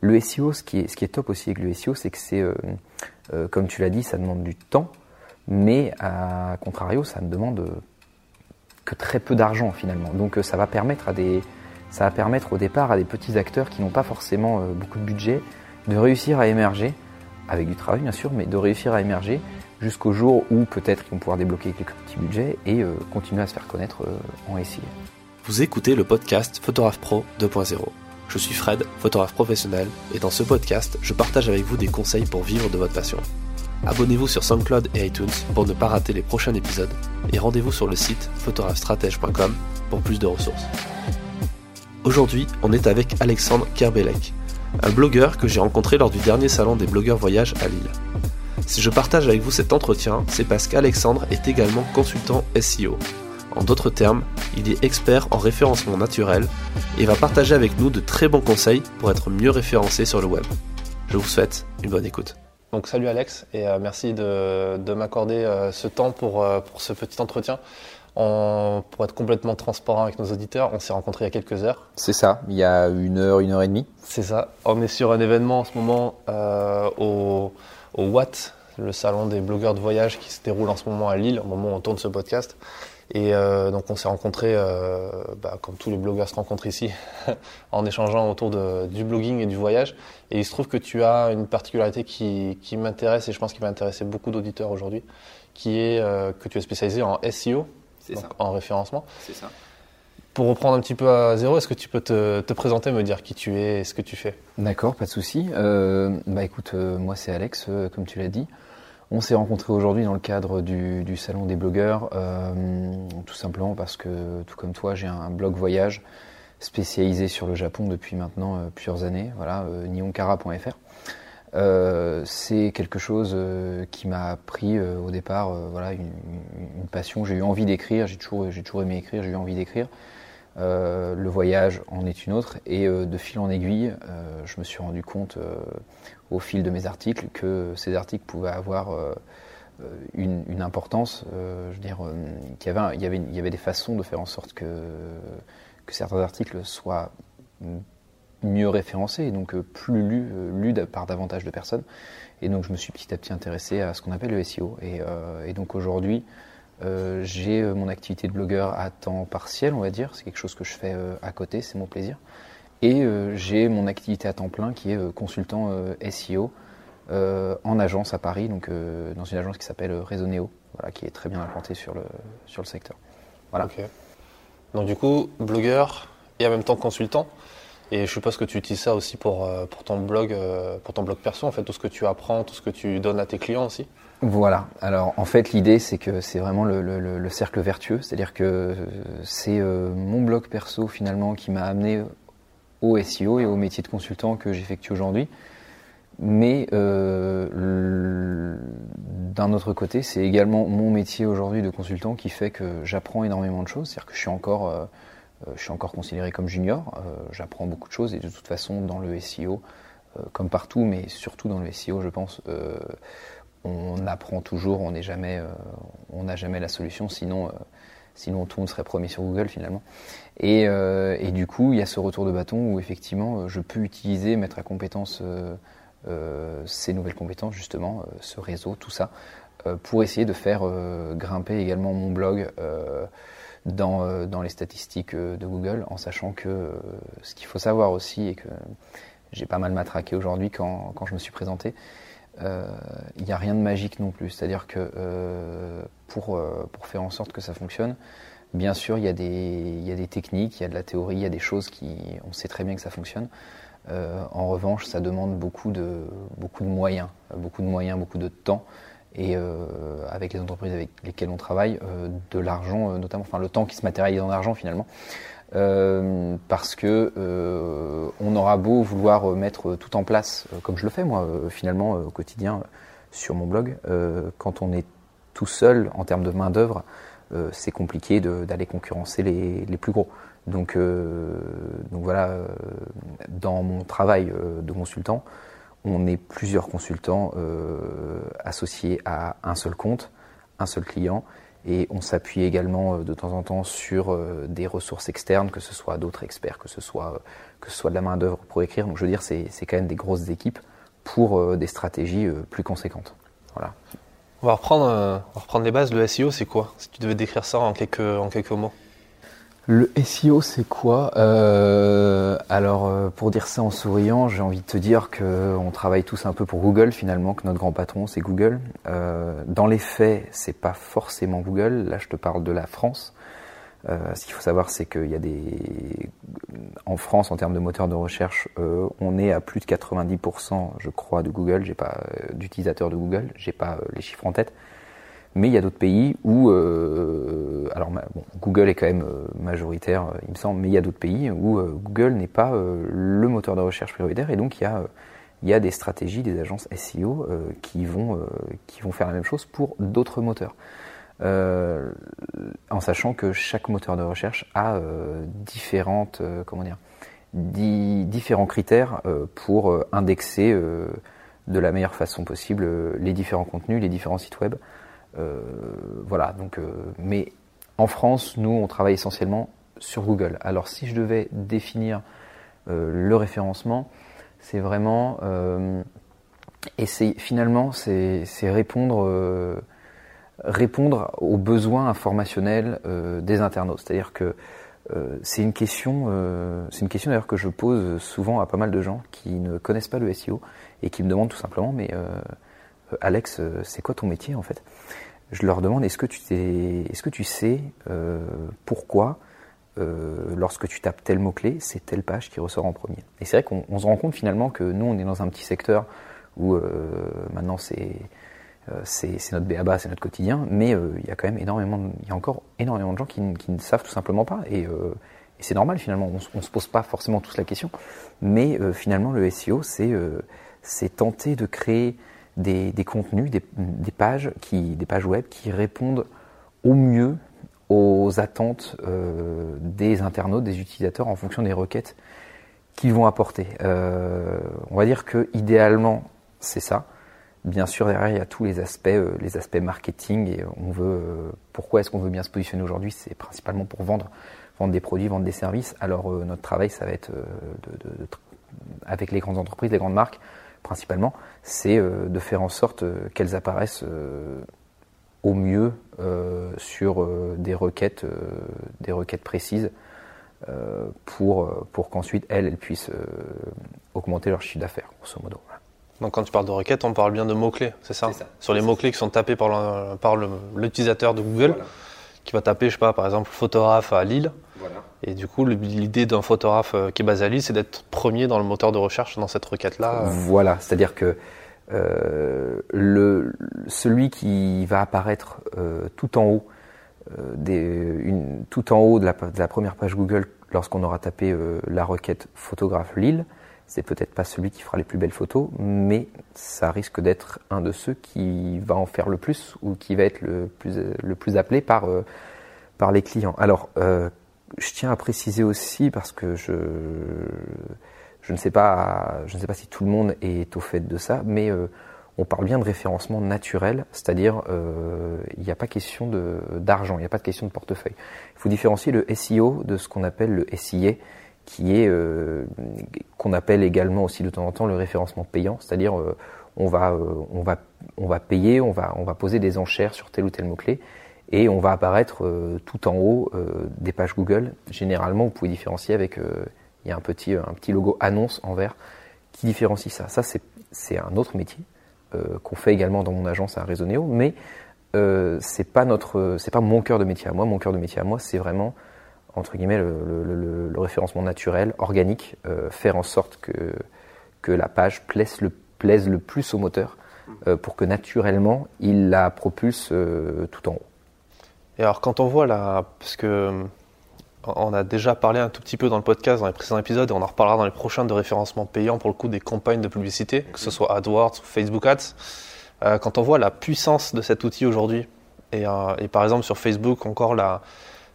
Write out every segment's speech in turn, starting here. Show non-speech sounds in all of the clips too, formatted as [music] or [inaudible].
Le SEO, ce qui est, ce qui est top aussi avec le SEO, c'est que c'est, euh, euh, comme tu l'as dit, ça demande du temps, mais à contrario, ça ne demande que très peu d'argent finalement. Donc ça va permettre à des, ça va permettre au départ à des petits acteurs qui n'ont pas forcément beaucoup de budget de réussir à émerger, avec du travail bien sûr, mais de réussir à émerger jusqu'au jour où peut-être ils vont pouvoir débloquer quelques petits budgets et continuer à se faire connaître en SEO. Vous écoutez le podcast Photographe Pro 2.0. Je suis Fred, photographe professionnel, et dans ce podcast, je partage avec vous des conseils pour vivre de votre passion. Abonnez-vous sur SoundCloud et iTunes pour ne pas rater les prochains épisodes, et rendez-vous sur le site photographestratège.com pour plus de ressources. Aujourd'hui, on est avec Alexandre Kerbelek, un blogueur que j'ai rencontré lors du dernier salon des blogueurs voyage à Lille. Si je partage avec vous cet entretien, c'est parce qu'Alexandre est également consultant SEO, en d'autres termes, il est expert en référencement naturel et va partager avec nous de très bons conseils pour être mieux référencé sur le web. Je vous souhaite une bonne écoute. Donc salut Alex et euh, merci de, m'accorder euh, ce temps pour, euh, pour ce petit entretien. pour être complètement transparent avec nos auditeurs, on s'est rencontrés il y a quelques heures. C'est ça, il y a une heure, une heure et demie. C'est ça. On est sur un événement en ce moment au, au Watt, le salon des blogueurs de voyage qui se déroule en ce moment à Lille, au moment où on tourne ce podcast. Et euh, donc on s'est rencontrés, euh, bah, comme tous les blogueurs se rencontrent ici, [laughs] en échangeant autour de, du blogging et du voyage. Et il se trouve que tu as une particularité qui, qui m'intéresse et je pense qu'il va intéresser beaucoup d'auditeurs aujourd'hui, qui est euh, que tu es spécialisé en SEO, en référencement. C'est ça. Pour reprendre un petit peu à zéro, est-ce que tu peux te, te, présenter, me dire qui tu es et ce que tu fais? D'accord, pas de souci. Euh, bah écoute, moi c'est Alex, comme tu l'as dit. On s'est rencontrés aujourd'hui dans le cadre du, salon des blogueurs, euh, tout simplement parce que, tout comme toi, j'ai un blog voyage spécialisé sur le Japon depuis maintenant euh, plusieurs années, voilà, euh, nionkara.fr. c'est quelque chose qui m'a pris au départ, voilà, une, passion. J'ai eu envie d'écrire, j'ai toujours, j'ai toujours aimé écrire, j'ai eu envie d'écrire. Le voyage en est une autre, et de fil en aiguille, je me suis rendu compte au fil de mes articles que ces articles pouvaient avoir euh, une, importance, euh, je veux dire, euh, qu'il y avait, il y, avait, des façons de faire en sorte que, certains articles soient mieux référencés et donc plus lus, par davantage de personnes. Et donc je me suis petit à petit intéressé à ce qu'on appelle le SEO. Et donc aujourd'hui, j'ai mon activité de blogueur à temps partiel, on va dire. C'est quelque chose que je fais à côté, c'est mon plaisir. Et euh, j'ai mon activité à temps plein qui est euh, consultant euh, SEO en agence à Paris, donc dans une agence qui s'appelle Resoneo, voilà, qui est très bien implantée sur le, sur le secteur. Voilà. Donc du coup, blogueur et en même temps consultant. Et je suppose que tu utilises ça aussi pour, pour ton blog, pour ton blog perso, en fait, tout ce que tu apprends, tout ce que tu donnes à tes clients aussi. Voilà. Alors en fait, l'idée c'est que c'est vraiment le, le, le, cercle vertueux, c'est-à-dire que c'est mon blog perso finalement qui m'a amené au SEO et au métier de consultant que j'effectue aujourd'hui. Mais euh, d'un autre côté, c'est également mon métier aujourd'hui de consultant qui fait que j'apprends énormément de choses. C'est-à-dire que je suis encore, euh, euh, je suis encore considéré comme junior. j'apprends beaucoup de choses et de toute façon, dans le SEO, comme partout, mais surtout dans le SEO, je pense, on apprend toujours. On n'est jamais, on n'a jamais la solution. Sinon, sinon tout monde serait promis sur Google finalement. Euh, et, du coup, il y a ce retour de bâton où effectivement, euh, je peux utiliser, mettre à compétence euh, ces nouvelles compétences, justement, ce réseau, tout ça, pour essayer de faire grimper également mon blog dans, dans, les statistiques de Google, en sachant que ce qu'il faut savoir aussi, et que j'ai pas mal matraqué aujourd'hui quand, quand, je me suis présenté, il n'y a rien de magique non plus. C'est-à-dire que pour, pour faire en sorte que ça fonctionne, Bien sûr, il y, a des, y a des techniques, il y a de la théorie, il y a des choses qui, on sait très bien que ça fonctionne. Euh, en revanche, ça demande beaucoup de, beaucoup de moyens, beaucoup de moyens, beaucoup de temps. Et euh, avec les entreprises avec lesquelles on travaille, euh, de l'argent, notamment, enfin le temps qui se matérialise en argent finalement. Parce que on aura beau vouloir mettre tout en place, comme je le fais moi finalement au quotidien sur mon blog, quand on est tout seul en termes de main d'œuvre, euh, c'est compliqué d'aller concurrencer les, plus gros. Donc, euh, donc voilà, euh, dans mon travail de consultant, on est plusieurs consultants associés à un seul compte, un seul client, Et on s'appuie également de temps en temps sur des ressources externes, que ce soit d'autres experts, que ce soit, que ce soit de la main-d'œuvre pour écrire. Donc je veux dire, c'est quand même des grosses équipes pour des stratégies plus conséquentes. Voilà. On va reprendre, on va reprendre les bases. Le SEO, c'est quoi? Si tu devais décrire ça en quelques, en quelques mots. Le SEO, c'est quoi? Euh, Alors, euh, pour dire ça en souriant, j'ai envie de te dire qu'on travaille tous un peu pour Google finalement, que notre grand patron, c'est Google. Euh, dans les faits, c'est pas forcément Google. Là, je te parle de la France. ce qu'il faut savoir, c'est qu'il y a des... En France, en termes de moteur de recherche, on est à plus de 90%, je crois, de Google. J'ai pas d'utilisateurs de Google. J'ai pas les chiffres en tête. Mais il y a d'autres pays où, euh, alors bon, Google est quand même euh, majoritaire, euh, il me semble, mais il y a d'autres pays où Google n'est pas le moteur de recherche prioritaire et donc il y a, il y a des stratégies des agences SEO qui, vont, qui vont faire la même chose pour d'autres moteurs. en sachant que chaque moteur de recherche a différentes, comment dire, différents critères pour indexer de la meilleure façon possible les différents contenus, les différents sites web. Euh, voilà, donc, euh, mais en France, nous, on travaille essentiellement sur Google. Alors, si je devais définir euh, le référencement, c'est vraiment et c'est finalement c'est répondre répondre aux besoins informationnels des internautes. C'est-à-dire que c'est une question c'est une question d'ailleurs que je pose souvent à pas mal de gens qui ne connaissent pas le SEO et qui me demandent tout simplement mais Alex c'est quoi ton métier en fait? Je leur demande est-ce que tu, sais euh, pourquoi euh, lorsque tu tapes tel mot-clé, c'est telle page qui ressort en premier? Et c'est vrai qu'on se rend compte finalement que nous, on est dans un petit secteur où euh, maintenant c'est c'est notre béaba, c'est notre quotidien, mais il y a quand même énormément, il y a encore énormément de gens qui, ne savent tout simplement pas, et, et c'est normal finalement, on, ne se pose pas forcément tous la question, mais finalement le SEO, c'est c'est tenter de créer des, contenus, des, pages web qui répondent au mieux aux attentes euh, des internautes, des utilisateurs en fonction des requêtes qu'ils vont apporter. Euh, on va dire que idéalement c'est ça. Bien sûr derrière il y a tous les aspects, euh, les aspects marketing et on veut. pourquoi est-ce qu'on veut bien se positionner aujourd'hui? C'est principalement pour vendre, vendre des produits, vendre des services. Alors notre travail ça va être avec les grandes entreprises, les grandes marques, principalement, c'est euh, de faire en sorte euh, qu'elles apparaissent euh, au mieux sur des requêtes, des requêtes précises pour, pour qu'ensuite elles, elles puissent augmenter leur chiffre d'affaires, grosso modo. Donc quand tu parles de requêtes, on parle bien de mots-clés, c'est ça, Sur les mots-clés qui sont tapés par l'utilisateur de Google, qui va taper, je sais pas, par exemple, photographe à Lille. Et du coup, l'idée d'un photographe euh, qui est basé à Lille, c'est d'être premier dans le moteur de recherche dans cette requête-là. Euh. Voilà, c'est-à-dire que euh, le, celui qui va apparaître tout en haut, des, une, tout en haut de la, de la première page Google lorsqu'on aura tapé la requête photographe Lille, c'est peut-être pas celui qui fera les plus belles photos, mais ça risque d'être un de ceux qui va en faire le plus ou qui va être le plus, le plus appelé par, par les clients. Alors, je tiens à préciser aussi parce que je je ne sais pas je ne sais pas si tout le monde est au fait de ça, mais euh, on parle bien de référencement naturel, c'est-à-dire euh, il n'y a pas question de d'argent, il n'y a pas de question de portefeuille. Il faut différencier le SEO de ce qu'on appelle le SIA, qui est euh, qu'on appelle également aussi de temps en temps le référencement payant, c'est-à-dire on va on va on va payer, on va on va poser des enchères sur tel ou tel mot clé et on va apparaître euh, tout en haut euh, des pages Google. Généralement, vous pouvez différencier avec, euh, il y a un petit, un petit logo annonce en vert qui différencie ça. Ça, c'est un autre métier qu'on fait également dans mon agence à Raisonnéo, mais c'est pas notre, c'est pas mon cœur de métier à moi. Mon cœur de métier à moi, c'est vraiment entre guillemets le, référencement naturel, organique, faire en sorte que que la page plaise le, plaise le plus au moteur pour que naturellement il la propulse tout en haut. Et alors, quand on voit là, parce que on a déjà parlé un tout petit peu dans le podcast, dans les précédents épisodes, et on en reparlera dans les prochains de référencement payant pour le coup des campagnes de publicité, que ce soit AdWords ou Facebook Ads. Euh, quand on voit la puissance de cet outil aujourd'hui, et, euh, et, par exemple sur Facebook, encore là,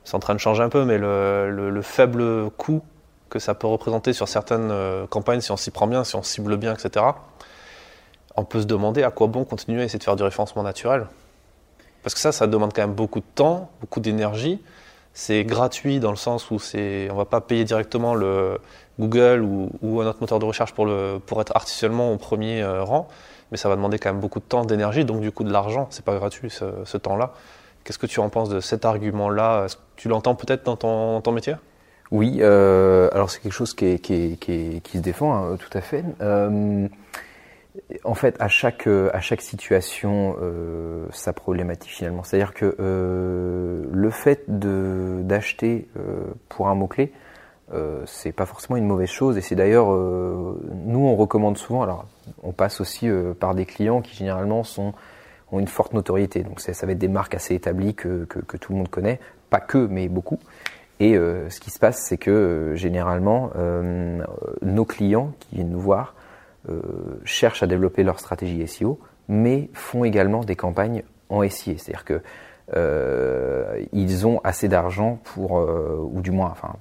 c'est en train de changer un peu, mais le, le, faible coût que ça peut représenter sur certaines euh, campagnes, si on s'y prend bien, si on cible bien, etc., on peut se demander à quoi bon continuer à essayer de faire du référencement naturel Parce que ça, ça demande quand même beaucoup de temps, beaucoup d'énergie. C'est gratuit dans le sens où c'est, on va pas payer directement le Google ou, un autre moteur de recherche pour, être artificiellement au premier euh, rang, mais ça va demander quand même beaucoup de temps, d'énergie, donc du coup de l'argent. C'est pas gratuit ce, temps-là. Qu'est-ce que tu en penses de cet argument-là? Tu l'entends peut-être dans ton, métier? Oui, euh, alors c'est quelque chose qui se défend hein, tout à fait. Euh, en fait, à chaque, à chaque situation, euh, sa problématique finalement. C'est-à-dire que euh, le fait d'acheter euh, pour un mot-clé, euh, c'est pas forcément une mauvaise chose. Et c'est d'ailleurs, euh, nous, on recommande souvent. Alors, on passe aussi euh, par des clients qui généralement sont, ont une forte notoriété. Donc, ça va être des marques assez établies que, que, que, tout le monde connaît. Pas que, mais beaucoup. Et ce qui se passe, c'est que généralement, nos clients qui viennent nous voir, euh, cherchent à développer leur stratégie SEO, mais font également des campagnes en SIA. C'est-à-dire que euh, ils ont assez d'argent pour, euh, ou du moins, enfin,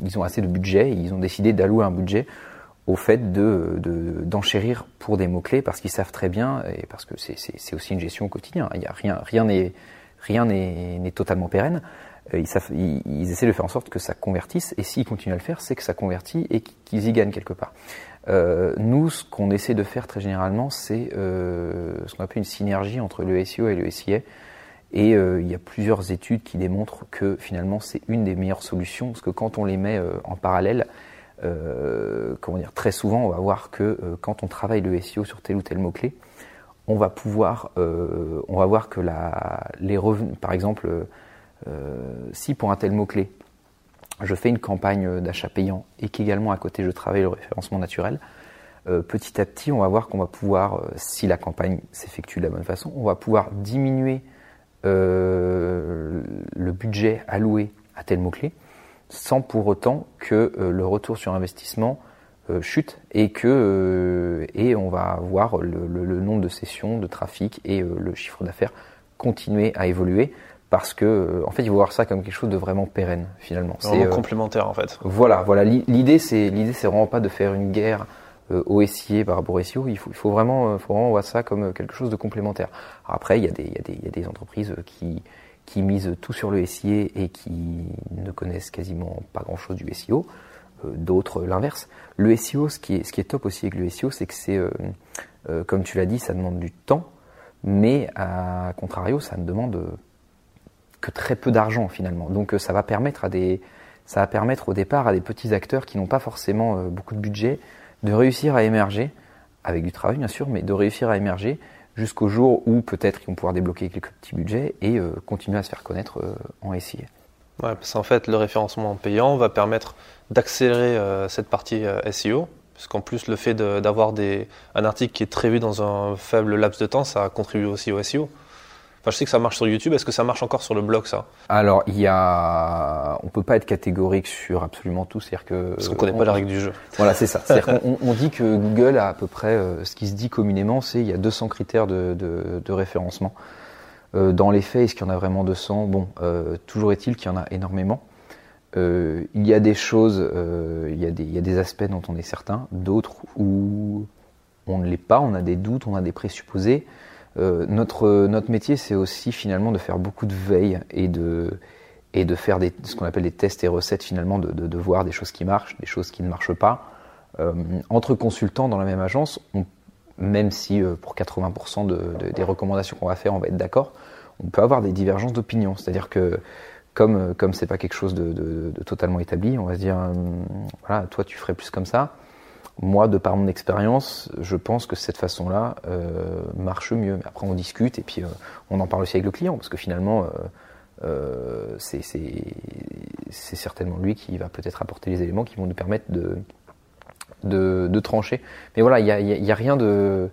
ils ont assez de budget, et ils ont décidé d'allouer un budget au fait de, d'enchérir pour des mots-clés parce qu'ils savent très bien, et parce que c'est, aussi une gestion au quotidien, il y a rien, rien n'est, rien n'est, n'est totalement pérenne. Ils, savent, ils, essaient de faire en sorte que ça convertisse, et s'ils continuent à le faire, c'est que ça convertit et qu'ils y gagnent quelque part. Euh, nous, ce qu'on essaie de faire très généralement, c'est euh, ce qu'on appelle une synergie entre le SEO et le SIA. Et euh, il y a plusieurs études qui démontrent que finalement c'est une des meilleures solutions, parce que quand on les met en parallèle, comment dire, très souvent on va voir que quand on travaille le SEO sur tel ou tel mot-clé, on va pouvoir, on va voir que les revenus, par exemple, si pour un tel mot-clé, je fais une campagne d'achat payant et qu'également à côté je travaille le référencement naturel, euh, petit à petit on va voir qu'on va pouvoir, euh, si la campagne s'effectue de la bonne façon, on va pouvoir diminuer euh, le budget alloué à tel mot-clé sans pour autant que le retour sur investissement chute et que et on va voir le, nombre de sessions de trafic et le chiffre d'affaires continuer à évoluer parce que euh, en fait il faut voir ça comme quelque chose de vraiment pérenne finalement. C'est euh, complémentaire en fait. Voilà, voilà. L'idée c'est l'idée c'est vraiment pas de faire une guerre euh, au SIA par rapport au SEO. Il faut, il faut vraiment, faut vraiment voir ça comme quelque chose de complémentaire. après il y a des, il y a des, il y a des entreprises qui qui misent tout sur le SIA et qui ne connaissent quasiment pas grand chose du SEO. D'autres l'inverse. Le SEO, ce qui est ce qui est top aussi avec le SEO, c'est que c'est comme tu l'as dit, ça demande du temps, mais à contrario, ça ne demande que très peu d'argent finalement. Donc euh, ça va permettre à des, ça va permettre au départ à des petits acteurs qui n'ont pas forcément euh, beaucoup de budget de réussir à émerger avec du travail bien sûr, mais de réussir à émerger jusqu'au jour où peut-être ils vont pouvoir débloquer quelques petits budgets et euh, continuer à se faire connaître en SIA. Ouais, parce qu'en fait, le référencement payant va permettre d'accélérer cette partie SEO, puisqu'en plus, le fait d'avoir un article qui est très vu dans un faible laps de temps, ça contribue aussi au SEO je sais que ça marche sur YouTube. Est-ce que ça marche encore sur le blog, ça? Alors, il y a, on peut pas être catégorique sur absolument tout, c'est-à-dire que parce qu'on connaît pas la règle du jeu. Voilà, c'est ça. C'est-à-dire [laughs] qu'on on dit que Google a à peu près, euh, ce qui se dit communément, c'est il y a 200 critères de, de, de référencement. Euh, dans les faits, est-ce qu'il y en a vraiment 200 Bon, euh, toujours est-il qu'il y en a énormément. Il y a des choses, il, y a des, il y a des aspects dont on est certain, d'autres où on ne l'est pas, on a des doutes, on a des présupposés. Euh, notre, notre métier, c'est aussi finalement de faire beaucoup de veille et de, et de faire ce qu'on appelle des tests et recettes finalement, de, de, voir des choses qui marchent, des choses qui ne marchent pas. Euh, entre consultants dans la même agence, même si euh, pour 80% de, des recommandations qu'on va faire, on va être d'accord, on peut avoir des divergences d'opinion. C'est-à-dire que comme comme c'est pas quelque chose de, de, totalement établi, on va se dire voilà, toi tu ferais plus comme ça moi, de par mon expérience, je pense que cette façon-là euh, marche mieux. Mais après, on discute et puis euh, on en parle aussi avec le client, parce que finalement, euh, euh c'est certainement lui qui va peut-être apporter les éléments qui vont nous permettre de, de, de trancher. Mais voilà, il n'y a, y a, rien de...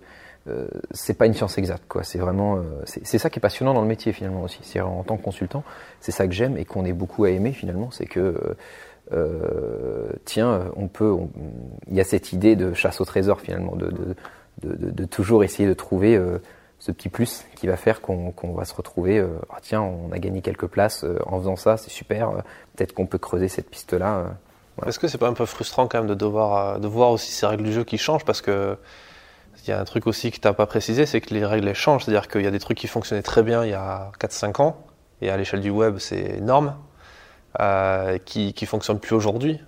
Euh, c'est pas une science exacte, quoi. C'est vraiment, c'est ça qui est passionnant dans le métier finalement aussi. C'est en tant que consultant, c'est ça que j'aime et qu'on est beaucoup à aimer finalement, c'est que euh, tiens, on peut, il y a cette idée de chasse au trésor finalement, de, toujours essayer de trouver euh, ce petit plus qui va faire qu'on va se retrouver. Euh, ah, tiens, on a gagné quelques places en faisant ça, c'est super. Peut-être qu'on peut creuser cette piste-là. Est-ce que c'est pas un peu frustrant quand même de devoir de voir aussi ces règles du jeu qui changent? Parce que il y a un truc aussi que tu n'as pas précisé, c'est que les règles elles changent. C'est-à-dire qu'il y a des trucs qui fonctionnaient très bien il y a 4-5 ans, et à l'échelle du web, c'est énorme, euh, qui ne fonctionnent plus aujourd'hui.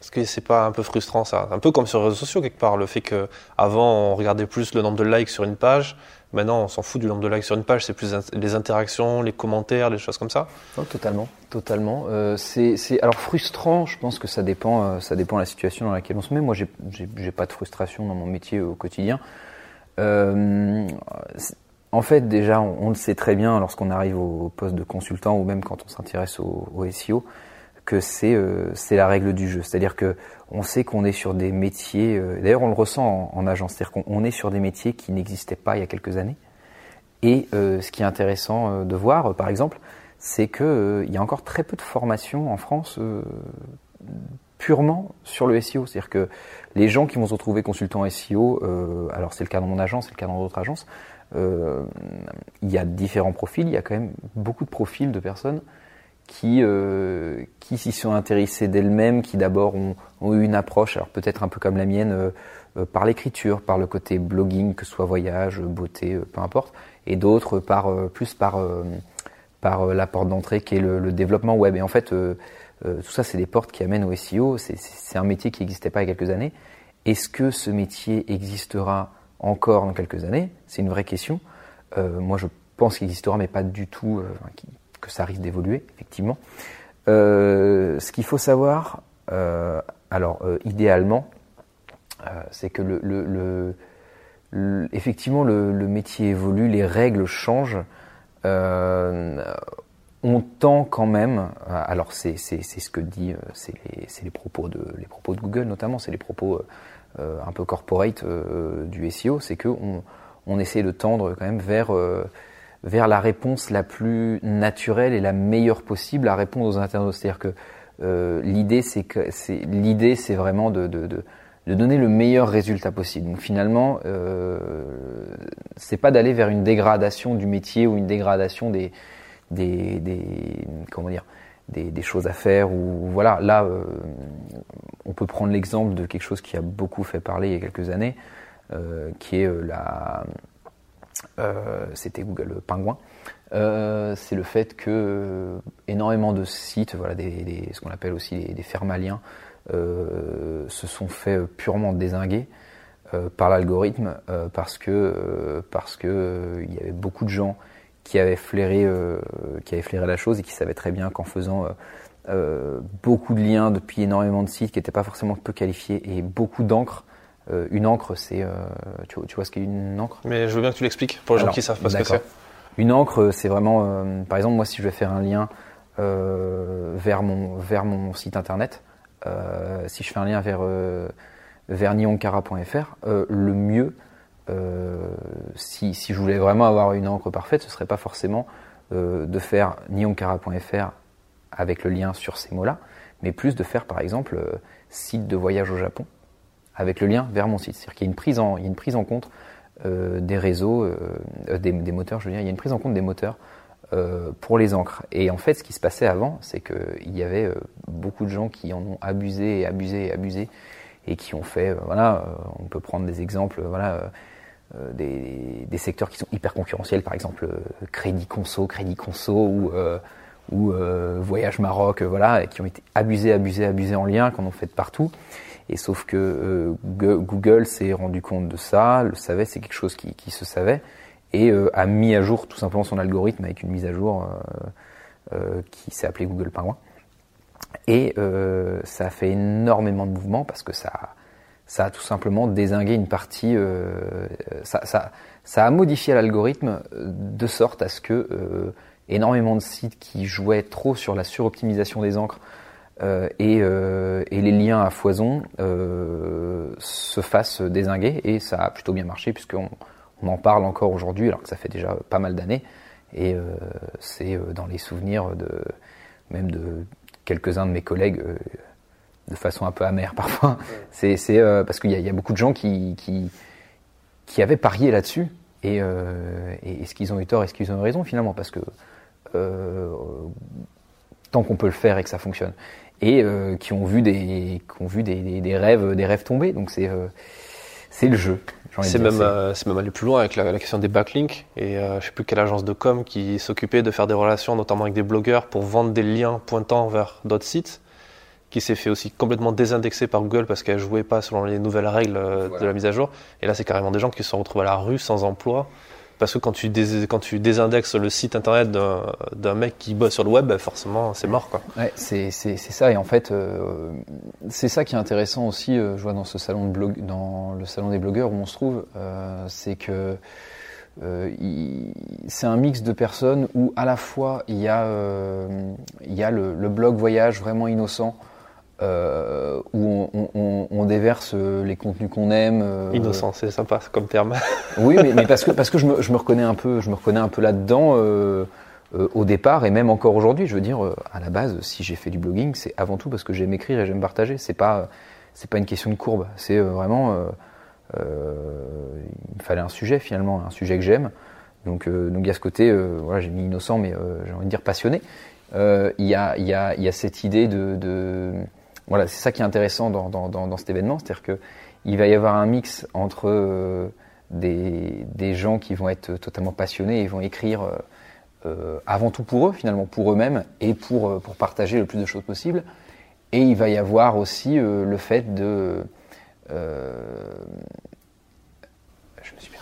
Est-ce que c'est pas un peu frustrant ça Un peu comme sur les réseaux sociaux quelque part, le fait qu'avant on regardait plus le nombre de likes sur une page, maintenant on s'en fout du nombre de likes sur une page, c'est plus les interactions, les commentaires, les choses comme ça oh, Totalement, totalement. Euh, c'est, alors frustrant, je pense que ça dépend, euh, ça dépend de la situation dans laquelle on se met. Moi j'ai, pas de frustration dans mon métier au quotidien. Euh, en fait, déjà, on, le sait très bien lorsqu'on arrive au poste de consultant ou même quand on s'intéresse au, SEO que c'est euh, la règle du jeu. C'est-à-dire que on sait qu'on est sur des métiers. Euh, d'ailleurs, on le ressent en, agence, c'est-à-dire qu'on est sur des métiers qui n'existaient pas il y a quelques années. Et euh, ce qui est intéressant de voir, par exemple, c'est que il y a encore très peu de formation en France purement sur le SEO. C'est-à-dire que les gens qui vont se retrouver consultants SEO, alors c'est le cas dans mon agence, c'est le cas dans d'autres agences, il y a différents profils. Il y a quand même beaucoup de profils de personnes qui, euh, qui s'y sont intéressées d'elles-mêmes, qui d'abord ont, eu une approche, alors peut-être un peu comme la mienne, euh, euh, par l'écriture, par le côté blogging, que ce soit voyage, beauté, peu importe, et d'autres par plus par par la porte d'entrée qui est le, le, développement web. Et en fait, tout ça, c'est des portes qui amènent au SEO. C'est un métier qui n'existait pas il y a quelques années. Est-ce que ce métier existera encore dans quelques années C'est une vraie question. moi, je pense qu'il existera, mais pas du tout que ça risque d'évoluer, effectivement. Euh, ce qu'il faut savoir, euh, alors euh, idéalement, c'est que le, effectivement le, métier évolue, les règles changent. on tend quand même, alors c'est ce que dit, c'est les propos de Google notamment, c'est les propos un peu corporate du SEO, c'est que on, on, essaie de tendre quand même vers vers la réponse la plus naturelle et la meilleure possible à répondre aux internautes. C'est-à-dire que euh, l'idée, c'est que c'est l'idée, c'est vraiment de, de, de, de, donner le meilleur résultat possible. Donc finalement, euh, c'est pas d'aller vers une dégradation du métier ou une dégradation des des, des comment dire des, des, choses à faire ou voilà là euh, on peut prendre l'exemple de quelque chose qui a beaucoup fait parler il y a quelques années euh, qui est euh, la euh, c'était Google Penguin. Euh, c'est le fait que énormément de sites, voilà, des, ce qu'on appelle aussi des, fermaliens, se sont fait purement désinguer par l'algorithme parce que parce que il y avait beaucoup de gens qui avaient flairé qui avaient flairé la chose et qui savaient très bien qu'en faisant beaucoup de liens depuis énormément de sites qui n'étaient pas forcément peu qualifiés et beaucoup d'encre euh, une encre, c'est. Euh, tu, vois ce qu'est une encre? Mais je veux bien que tu l'expliques pour les gens qui savent pas ce que c'est. Une encre, c'est vraiment. Euh, par exemple, moi, si je vais faire un lien vers, mon, vers mon site internet, si je fais un lien vers, vers nioncara.fr, le mieux, si, si je voulais vraiment avoir une encre parfaite, ce serait pas forcément de faire nioncara.fr avec le lien sur ces mots-là, mais plus de faire par exemple site de voyage au Japon avec le lien vers mon site. C'est-à-dire qu'il y a une prise en, il y a une prise en compte euh, des réseaux, euh, euh, des, moteurs, je veux dire, il y a une prise en compte des moteurs euh, pour les encres. Et en fait, ce qui se passait avant, c'est qu'il y avait euh, beaucoup de gens qui en ont abusé et abusé et abusé et qui ont fait, euh, voilà, on peut prendre des exemples, voilà. Des, des, secteurs qui sont hyper concurrentiels, par exemple Crédit Conso, Crédit Conso ou, ou Voyage Maroc, voilà, et qui ont été abusés, abusés, abusés en lien, qu'on en fait partout. Et sauf que euh, Google s'est rendu compte de ça, le savait, c'est quelque chose qui, qui, se savait, et euh, a mis à jour tout simplement son algorithme avec une mise à jour euh, qui s'est appelée Google Penguin. Et ça a fait énormément de mouvements parce que ça, ça a tout simplement désingué une partie, ça, ça, ça, a modifié l'algorithme de sorte à ce que énormément de sites qui jouaient trop sur la suroptimisation des encres euh, et, euh, et, les liens à foison euh, se fassent désinguer et ça a plutôt bien marché puisqu'on on en parle encore aujourd'hui alors que ça fait déjà pas mal d'années et euh, c'est euh, dans les souvenirs de même de quelques-uns de mes collègues de façon un peu amère [laughs] parfois c'est parce qu'il y, y, a beaucoup de gens qui, qui, qui avaient parié là-dessus et, et est-ce qu'ils ont eu tort est-ce qu'ils ont eu raison finalement parce que tant qu'on peut le faire et que ça fonctionne et euh, qui ont vu des qui ont vu des, des, rêves des rêves tomber donc c'est euh, c'est le jeu. C'est même, euh, même aller plus loin avec la, question des backlinks. Et euh, je sais plus quelle agence de com qui s'occupait de faire des relations, notamment avec des blogueurs, pour vendre des liens pointant vers d'autres sites, qui s'est fait aussi complètement désindexer par Google parce qu'elle jouait pas selon les nouvelles règles euh, de la mise à jour. Et là, c'est carrément des gens qui se sont retrouvés à la rue sans emploi parce que quand tu, quand tu désindexes le site internet d'un mec qui bosse sur le web, bah, forcément, c'est mort. Quoi. Ouais, c'est ça. Et en fait, euh, c'est ça qui est intéressant aussi, euh, je vois dans ce salon de blog, dans le salon des blogueurs où on se trouve, euh, c'est que c'est un mix de personnes où à la fois il y a, il y a le, le blog voyage vraiment innocent euh, où on, on, déverse euh, les contenus qu'on aime. Euh, Innocent, c'est sympa comme terme. [laughs] oui, mais, mais, parce que parce que je me, je me, reconnais un peu, je me reconnais un peu là-dedans euh, au départ et même encore aujourd'hui. Je veux dire, à la base, si j'ai fait du blogging, c'est avant tout parce que j'aime écrire et j'aime partager. C'est pas c'est pas une question de courbe. C'est vraiment il me fallait un sujet finalement, un sujet que j'aime. Donc donc il y a ce côté, voilà, j'ai mis innocent, mais j'ai envie de dire passionné. Il y a il y a il y a cette idée de, de voilà, c'est ça qui est intéressant dans, dans, dans, cet événement, c'est-à-dire que il va y avoir un mix entre euh, des, des, gens qui vont être totalement passionnés et vont écrire euh, euh avant tout pour eux, finalement pour eux-mêmes et pour, pour partager le plus de choses possible. Et il va y avoir aussi le fait de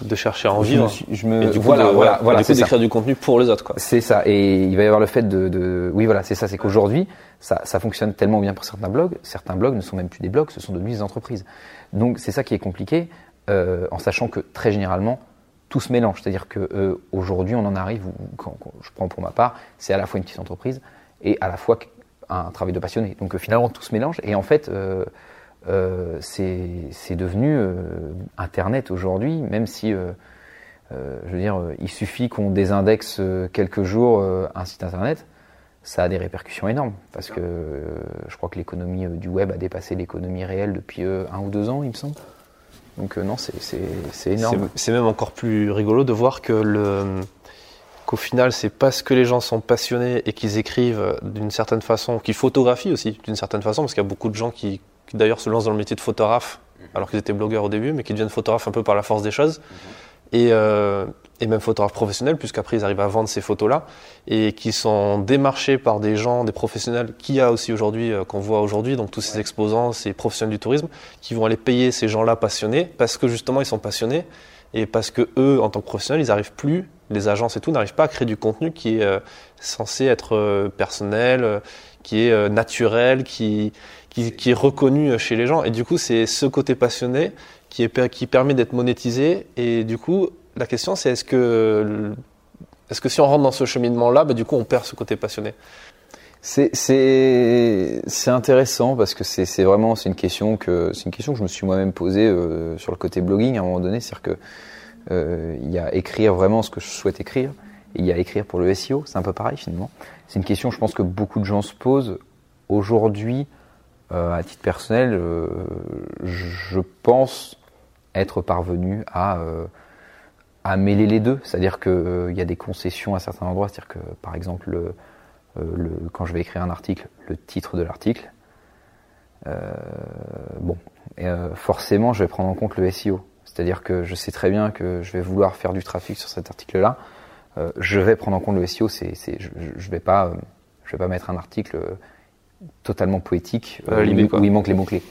de chercher à en vivre. Je me, du coup, voilà, voilà, voilà, c'est d'écrire du contenu pour les autres, quoi. C'est ça. Et il va y avoir le fait de, de oui, voilà, c'est ça. C'est qu'aujourd'hui, ça, ça fonctionne tellement bien pour certains blogs. Certains blogs ne sont même plus des blogs, ce sont devenus des entreprises. Donc, c'est ça qui est compliqué, euh, en sachant que très généralement, tout se mélange. C'est-à-dire que euh, aujourd'hui, on en arrive, quand, je prends pour ma part, c'est à la fois une petite entreprise et à la fois un travail de passionné. Donc, euh, finalement, tout se mélange. Et en fait, euh, c'est devenu euh, Internet aujourd'hui, même si, euh, je veux dire, il suffit qu'on désindexe quelques jours un site Internet, ça a des répercussions énormes, parce que je crois que l'économie du web a dépassé l'économie réelle depuis un ou deux ans, il me semble. Donc non, c'est énorme. C'est même encore plus rigolo de voir que le qu'au final, c'est parce que les gens sont passionnés et qu'ils écrivent d'une certaine façon, qu'ils photographient aussi d'une certaine façon, parce qu'il y a beaucoup de gens qui qui d'ailleurs se lancent dans le métier de photographe, mhm. alors qu'ils étaient blogueurs au début, mais qui deviennent photographes un peu par la force des choses. Mhm. Et, euh, et, même photographes professionnels, puisqu'après ils arrivent à vendre ces photos-là, et qui sont démarchés par des gens, des professionnels, qu'il y a aussi aujourd'hui, euh, qu'on voit aujourd'hui, donc tous ces exposants, ces professionnels du tourisme, qui vont aller payer ces gens-là passionnés, parce que justement ils sont passionnés, et parce que eux, en tant que professionnels, ils n'arrivent plus, les agences et tout, n'arrivent pas à créer du contenu qui est euh, censé être personnel, qui est naturel, qui, qui, est reconnu chez les gens. Et du coup, c'est ce côté passionné qui, est, qui permet d'être monétisé. Et du coup, la question, c'est est-ce que, est-ce que si on rentre dans ce cheminement-là, bah, du coup, on perd ce côté passionné? C'est intéressant parce que c'est vraiment c'est une question que c'est une question que je me suis moi-même posée euh, sur le côté blogging à un moment donné, c'est-à-dire que euh, il y a écrire vraiment ce que je souhaite écrire, et il y a écrire pour le SEO, c'est un peu pareil finalement. C'est une question, je pense que beaucoup de gens se posent aujourd'hui. Euh, à titre personnel, euh, je pense être parvenu à, euh, mêler les deux. C'est-à-dire qu'il il y a des concessions à certains endroits. C'est-à-dire que, par exemple, le, le, quand je vais écrire un article, le titre de l'article, bon, forcément, je vais prendre en compte le SEO. C'est-à-dire que je sais très bien que je vais vouloir faire du trafic sur cet article-là. Je vais prendre en compte le SEO. C'est, je, je vais pas, je vais pas mettre un article totalement poétique euh, où, il manque les mots-clés.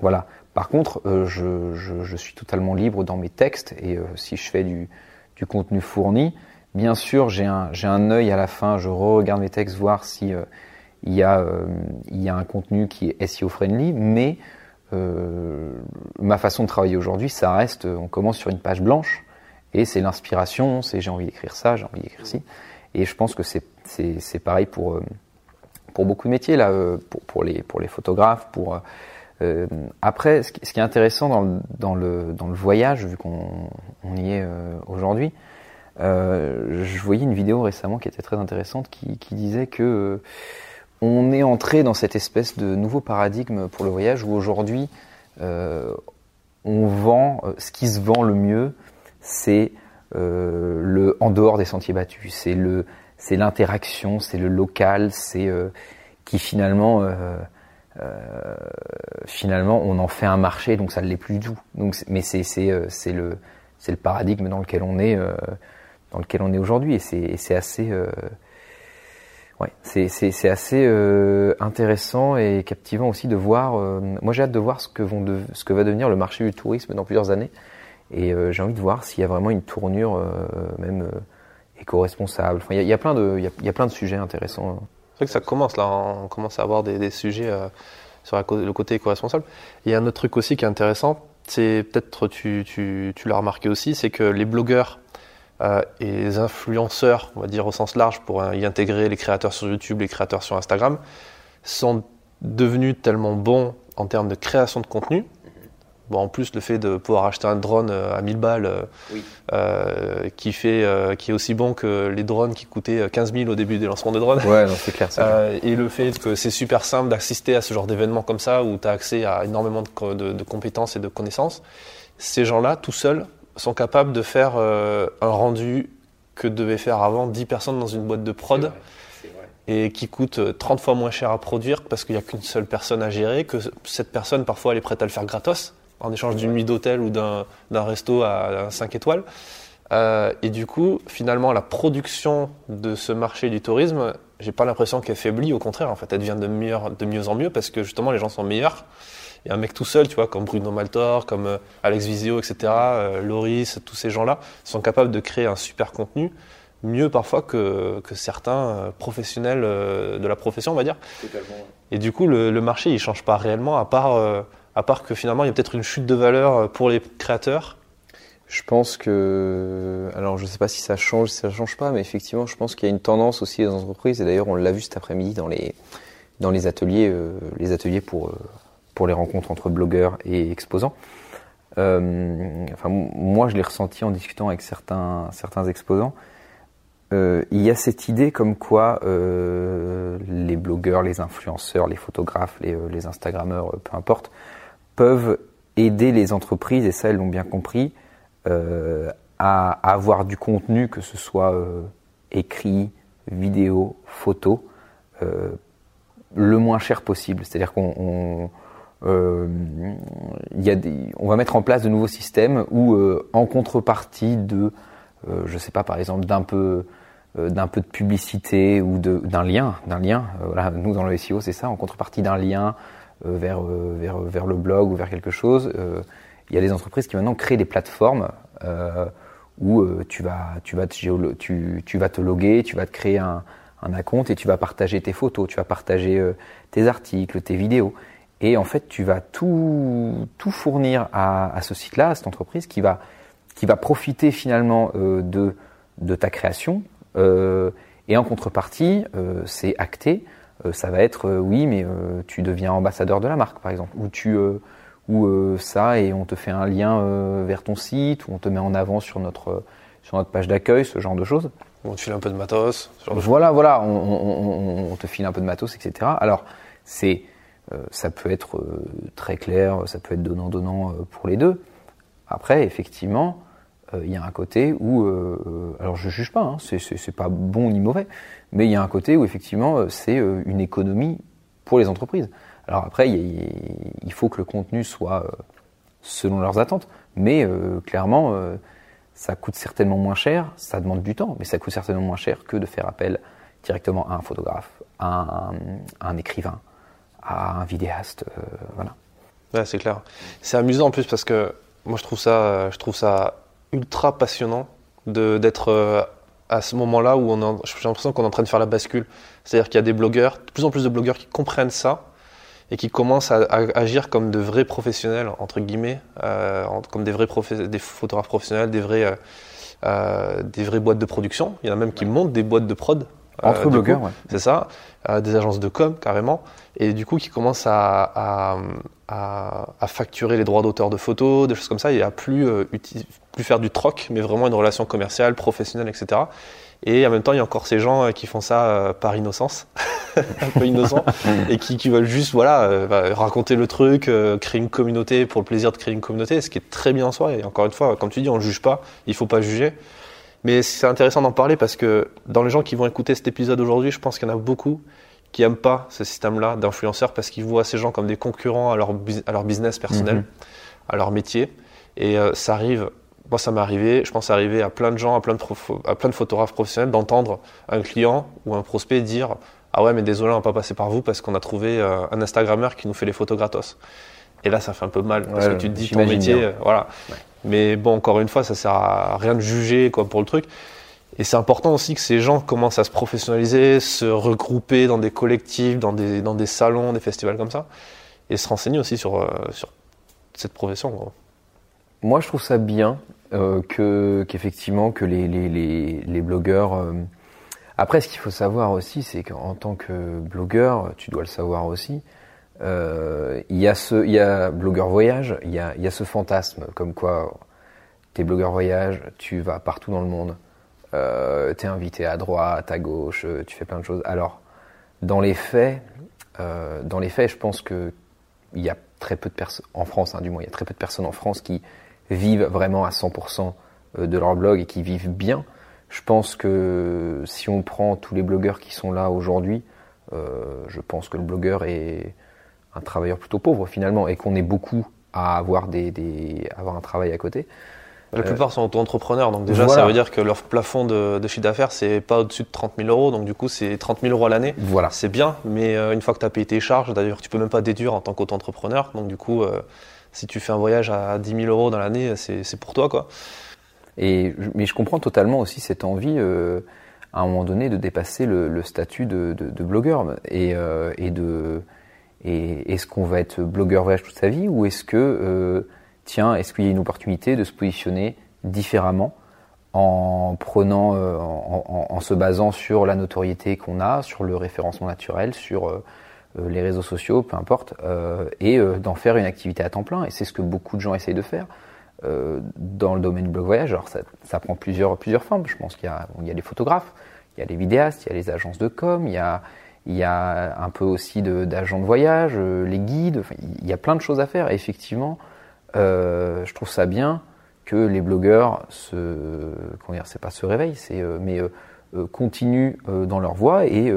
Voilà. Par contre, euh, je, je, je, suis totalement libre dans mes textes et euh, si je fais du, du, contenu fourni, bien sûr, j'ai un, j'ai un œil à la fin, je regarde mes textes, voir si il y, a, il y a un contenu qui est SEO friendly, mais ma façon de travailler aujourd'hui, ça reste, on commence sur une page blanche et c'est l'inspiration, c'est j'ai envie d'écrire ça, j'ai envie d'écrire ci. Et je pense que c'est, pareil pour pour beaucoup de métiers là, euh, pour, pour les pour les photographes, pour euh, euh, après, ce qui, est intéressant dans le, dans le, dans le voyage, vu qu'on on y est aujourd'hui, euh, je voyais une vidéo récemment qui était très intéressante qui, disait que on est entré dans cette espèce de nouveau paradigme pour le voyage où aujourd'hui euh, on vend, ce qui se vend le mieux, c'est le en dehors des sentiers battus, c'est le c'est l'interaction, c'est le local, c'est euh, qui finalement euh, finalement, on en fait un marché, donc ça ne l'est plus du tout. Donc, mais c'est c'est le c'est le paradigme dans lequel on est dans lequel on est aujourd'hui, et c'est assez Ouais, c'est assez euh, intéressant et captivant aussi de voir. Euh, moi, j'ai hâte de voir ce que, vont de, ce que va devenir le marché du tourisme dans plusieurs années. Et euh, j'ai envie de voir s'il y a vraiment une tournure même éco-responsable. Enfin, il y, a plein de, y, a plein de sujets intéressants. C'est vrai que ça commence là. On commence à avoir des, sujets sur le côté éco-responsable. Il y a un autre truc aussi qui est intéressant. C'est peut-être tu, tu, tu l'as remarqué aussi, c'est que les blogueurs euh, et les influenceurs, on va dire au sens large, pour y intégrer les créateurs sur YouTube, les créateurs sur Instagram, sont devenus tellement bons en termes de création de contenu. Bon, en plus, le fait de pouvoir acheter un drone euh, à 1000 balles, euh, euh, qui, fait, qui est aussi bon que les drones qui coûtaient 15 000 au début des lancements de drones. Ouais, c'est clair. et le fait que c'est super simple d'assister à ce genre d'événement comme ça, où tu as accès à énormément de, de, de compétences et de connaissances, ces gens-là, tout seuls, sont capables de faire euh, un rendu que devaient faire avant 10 personnes dans une boîte de prod et qui coûte 30 euh, fois moins cher à produire parce qu'il n'y a qu'une seule personne à gérer, que cette personne parfois elle est prête à le faire gratos en échange d'une nuit d'hôtel ou d'un resto à 5 étoiles. Euh, et du coup, finalement, la production de ce marché du tourisme, j'ai pas l'impression qu'elle faiblit, au contraire, en fait, elle devient de, de mieux en mieux parce que justement les gens sont meilleurs et un mec tout seul, tu vois, comme Bruno Maltor, comme euh, Alex Visio, etc., euh, Loris, tous ces gens-là, sont capables de créer un super contenu, mieux parfois que, que certains professionnels de la profession, on va dire. Totalement. Et du coup, le, marché, il change pas réellement, à part, à part que finalement, il y a peut-être une chute de valeur pour les créateurs. Je pense que, alors je ne sais pas si ça change, si ça change pas, mais effectivement, je pense qu'il y a une tendance aussi les entreprises, et d'ailleurs on l'a vu cet après-midi dans les, dans les ateliers, les ateliers pour pour les rencontres entre blogueurs et exposants. Euh, enfin, moi, je l'ai ressenti en discutant avec certains, certains exposants. Euh, il y a cette idée comme quoi euh, les blogueurs, les influenceurs, les photographes, les, les Instagrammeurs, peu importe, peuvent aider les entreprises, et ça, elles l'ont bien compris, à, avoir du contenu, que ce soit écrit, vidéo, photo, le moins cher possible. C'est-à-dire qu'on euh, y a des, on va mettre en place de nouveaux systèmes où, euh, en contrepartie de, euh, je sais pas, par exemple, d'un peu euh, d'un peu de publicité ou d'un lien, d'un lien. voilà, nous dans le SEO, c'est ça. En contrepartie d'un lien vers, vers vers le blog ou vers quelque chose, il y a des entreprises qui maintenant créent des plateformes où tu vas tu vas te tu, vas te loguer, tu vas te créer un, un compte et tu vas partager tes photos, tu vas partager tes articles, tes vidéos. Et en fait, tu vas tout, tout fournir à, à ce site-là, à cette entreprise, qui va, qui va profiter finalement euh, de, de ta création. Euh, et en contrepartie, euh, c'est acté. Euh, ça va être euh, oui, mais euh, tu deviens ambassadeur de la marque, par exemple, ou tu ou ça et on te fait un lien vers ton site, ou on te met en avant sur notre sur notre page d'accueil, ce genre de choses. On te file un peu de matos. Ce genre de voilà, voilà, on, on, on, te file un peu de matos, etc. Alors c'est ça peut être très clair, ça peut être donnant-donnant euh, pour les deux. Après, effectivement, il y a un côté où, alors je juge pas, hein, c'est pas bon ni mauvais, mais il y a un côté où effectivement c'est une économie pour les entreprises. Alors après, il faut que le contenu soit selon leurs attentes, mais clairement, ça coûte certainement moins cher, ça demande du temps, mais ça coûte certainement moins cher que de faire appel directement à un photographe, à un écrivain, à un vidéaste. Euh, voilà. Ouais, c'est clair. C'est amusant en plus parce que moi je trouve ça, je trouve ça ultra passionnant d'être euh, à ce moment-là où on j'ai l'impression qu'on est en train de faire la bascule. C'est-à-dire qu'il y a des blogueurs, de plus en plus de blogueurs qui comprennent ça et qui commencent à, agir comme de vrais professionnels entre guillemets, euh, comme des vrais des photographes professionnels, des vrais euh, des vraies boîtes de production. Il y en a même qui montent des boîtes de prod entre euh, blogueurs, ouais. C'est ça, euh, des agences de com carrément, et du coup qui commencent à, à, à, facturer les droits d'auteur de photos, des choses comme ça, et à plus, euh, plus faire du troc, mais vraiment une relation commerciale, professionnelle, etc. Et en même temps, il y a encore ces gens qui font ça par innocence, [laughs] un peu innocent, et qui, qui, veulent juste voilà, bah, raconter le truc, créer une communauté pour le plaisir de créer une communauté, ce qui est très bien en soi. Et encore une fois, comme tu dis, on ne juge pas, il ne faut pas juger. Mais c'est intéressant d'en parler parce que dans les gens qui vont écouter cet épisode aujourd'hui, je pense qu'il y en a beaucoup qui aiment pas ce système-là d'influenceurs parce qu'ils voient ces gens comme des concurrents à leur, à leur business personnel, mhm. à leur métier. Et euh, ça arrive, moi ça m'est arrivé, je pense arriver à plein de gens, à plein de, à plein de photographes professionnels, d'entendre un client ou un prospect dire Ah ouais, mais désolé, on va pas passer par vous parce qu'on a trouvé euh, un Instagrammeur qui nous fait les photos gratos. Et là, ça fait un peu mal parce que tu te dis ton métier, euh, voilà. Mais bon, encore une fois, ça sert à rien de juger quoi pour le truc. Et c'est important aussi que ces gens commencent à se professionnaliser, se regrouper dans des collectifs, dans des, dans des salons, des festivals comme ça, et se renseigner aussi sur, euh, sur cette profession. Moi, je trouve ça bien euh, que qu'effectivement que les, les, les, les blogueurs. Euh, après, ce qu'il faut savoir aussi, c'est qu'en tant que blogueur, tu dois le savoir aussi. Euh, il y a ce, il y a blogueur voyage, il y a, y a ce fantasme comme quoi t'es blogueur voyage, tu vas partout dans le monde euh, tu es invité à droite, à gauche, euh, tu fais plein de choses. Alors, dans les faits, euh, dans les faits, je pense que il y a très peu de personnes en France, hein, du moins, il y a très peu de personnes en France qui vivent vraiment à 100% euh, de leur blog et qui vivent bien. Je pense que si on prend tous les blogueurs qui sont là aujourd'hui, euh, je pense que le blogueur est un travailleur plutôt pauvre finalement et qu'on est beaucoup à avoir, des, des, avoir un travail à côté. La plupart sont auto-entrepreneurs, donc déjà ça veut dire que leur plafond de, de chiffre d'affaires c'est pas au-dessus de 30 000 euros, donc du coup c'est 30 000 euros à l'année. Voilà. C'est bien, mais euh, une fois que tu as payé tes charges, d'ailleurs tu peux même pas déduire en tant qu'auto-entrepreneur, donc du coup euh, si tu fais un voyage à 10 000 euros dans l'année, c'est pour toi quoi. Et, mais je comprends totalement aussi cette envie euh, à un moment donné de dépasser le, le statut de, de, de, blogueur et, euh, et de et est-ce qu'on va être blogueur voyage toute sa vie ou est-ce que tiens, est-ce qu'il y a une opportunité de se positionner différemment en prenant, euh, en, se basant sur la notoriété qu'on a, sur le référencement naturel, sur euh, euh, les réseaux sociaux, peu importe, et d'en faire une activité à temps plein? Et c'est ce que beaucoup de gens essayent de faire dans le domaine du blog voyage. Alors ça, prend plusieurs, plusieurs formes. Je pense qu'il y a, il y a les photographes, il y a les vidéastes, il y a les agences de com, il y a, il y a un peu aussi d'agents de, voyage, les guides. il y a plein de choses à faire. Effectivement, euh, je trouve ça bien que les blogueurs se, comment dire, c'est pas se réveillent, euh, mais euh, continuent dans leur voie et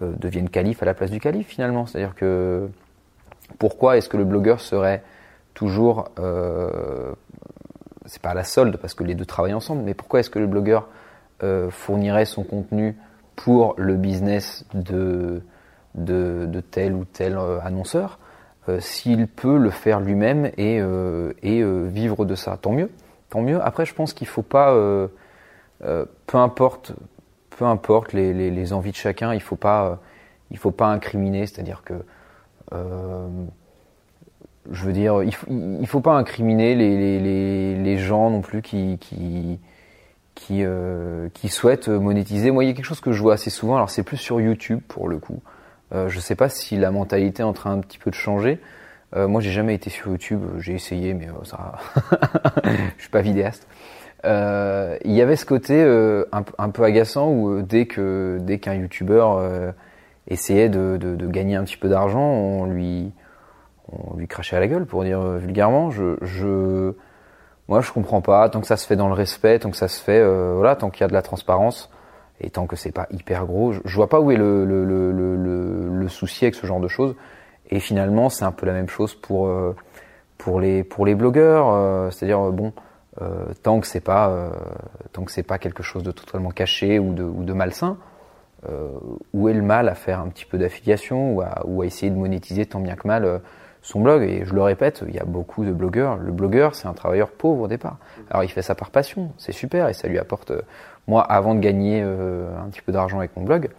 deviennent calife à la place du calife finalement. C'est-à-dire que pourquoi est-ce que le blogueur serait toujours, c'est pas à la solde parce que les deux travaillent ensemble, mais pourquoi est-ce que le blogueur fournirait son contenu pour le business de, de, tel ou tel annonceur euh, s'il peut le faire lui-même et, euh, euh, vivre de ça, tant mieux. Tant mieux. Après, je pense qu'il faut pas, peu importe, peu importe les, envies de chacun, il faut pas, faut pas incriminer. C'est-à-dire que, je veux dire, il faut, faut pas incriminer les, gens non plus qui qui, qui souhaitent monétiser. Moi, il y a quelque chose que je vois assez souvent. Alors, c'est plus sur YouTube pour le coup. Euh, je ne sais pas si la mentalité est en train un petit peu de changer. Euh, moi, j'ai jamais été sur YouTube. J'ai essayé, mais euh, ça, [laughs] je suis pas vidéaste. Il y avait ce côté un, peu agaçant où dès que dès qu'un YouTuber essayait de, de, gagner un petit peu d'argent, on lui on lui crachait à la gueule pour dire vulgairement. Je, je moi, je comprends pas. Tant que ça se fait dans le respect, tant que ça se fait, voilà, tant qu'il y a de la transparence, et tant que c'est pas hyper gros, je, vois pas où est le, souci avec ce genre de choses. Et finalement, c'est un peu la même chose pour euh, pour les pour les blogueurs. Euh, c'est-à-dire euh, bon, tant que c'est pas tant que c'est pas quelque chose de totalement caché ou de malsain, où est le mal à faire un petit peu d'affiliation ou ou à essayer de monétiser tant bien que mal son blog. Et je le répète, il y a beaucoup de blogueurs. Le blogueur, c'est un travailleur pauvre au départ. Alors il fait ça par passion, c'est super et ça lui apporte moi, avant de gagner euh, un petit peu d'argent avec mon blog,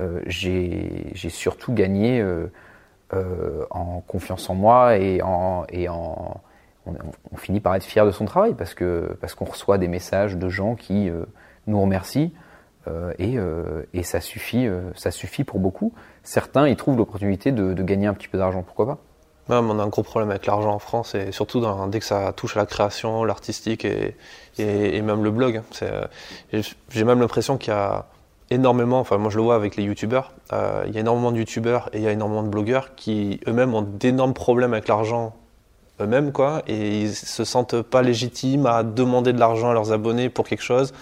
euh, j'ai surtout gagné euh, en confiance en moi et en, et en on, finit par être fier de son travail parce que parce qu'on reçoit des messages de gens qui nous remercient et, et ça suffit ça suffit pour beaucoup. Certains ils trouvent l'opportunité de, de gagner un petit peu d'argent, pourquoi pas on a un gros problème avec l'argent en France et surtout dès que ça touche à la création, l'artistique et, et, même le blog. Euh, j'ai même l'impression qu'il y a énormément, enfin moi je le vois avec les youtubeurs, euh, il y a énormément de youtubeurs et il y a énormément de blogueurs qui eux-mêmes ont d'énormes problèmes avec l'argent eux-mêmes quoi et ils se sentent pas légitimes à demander de l'argent à leurs abonnés pour quelque chose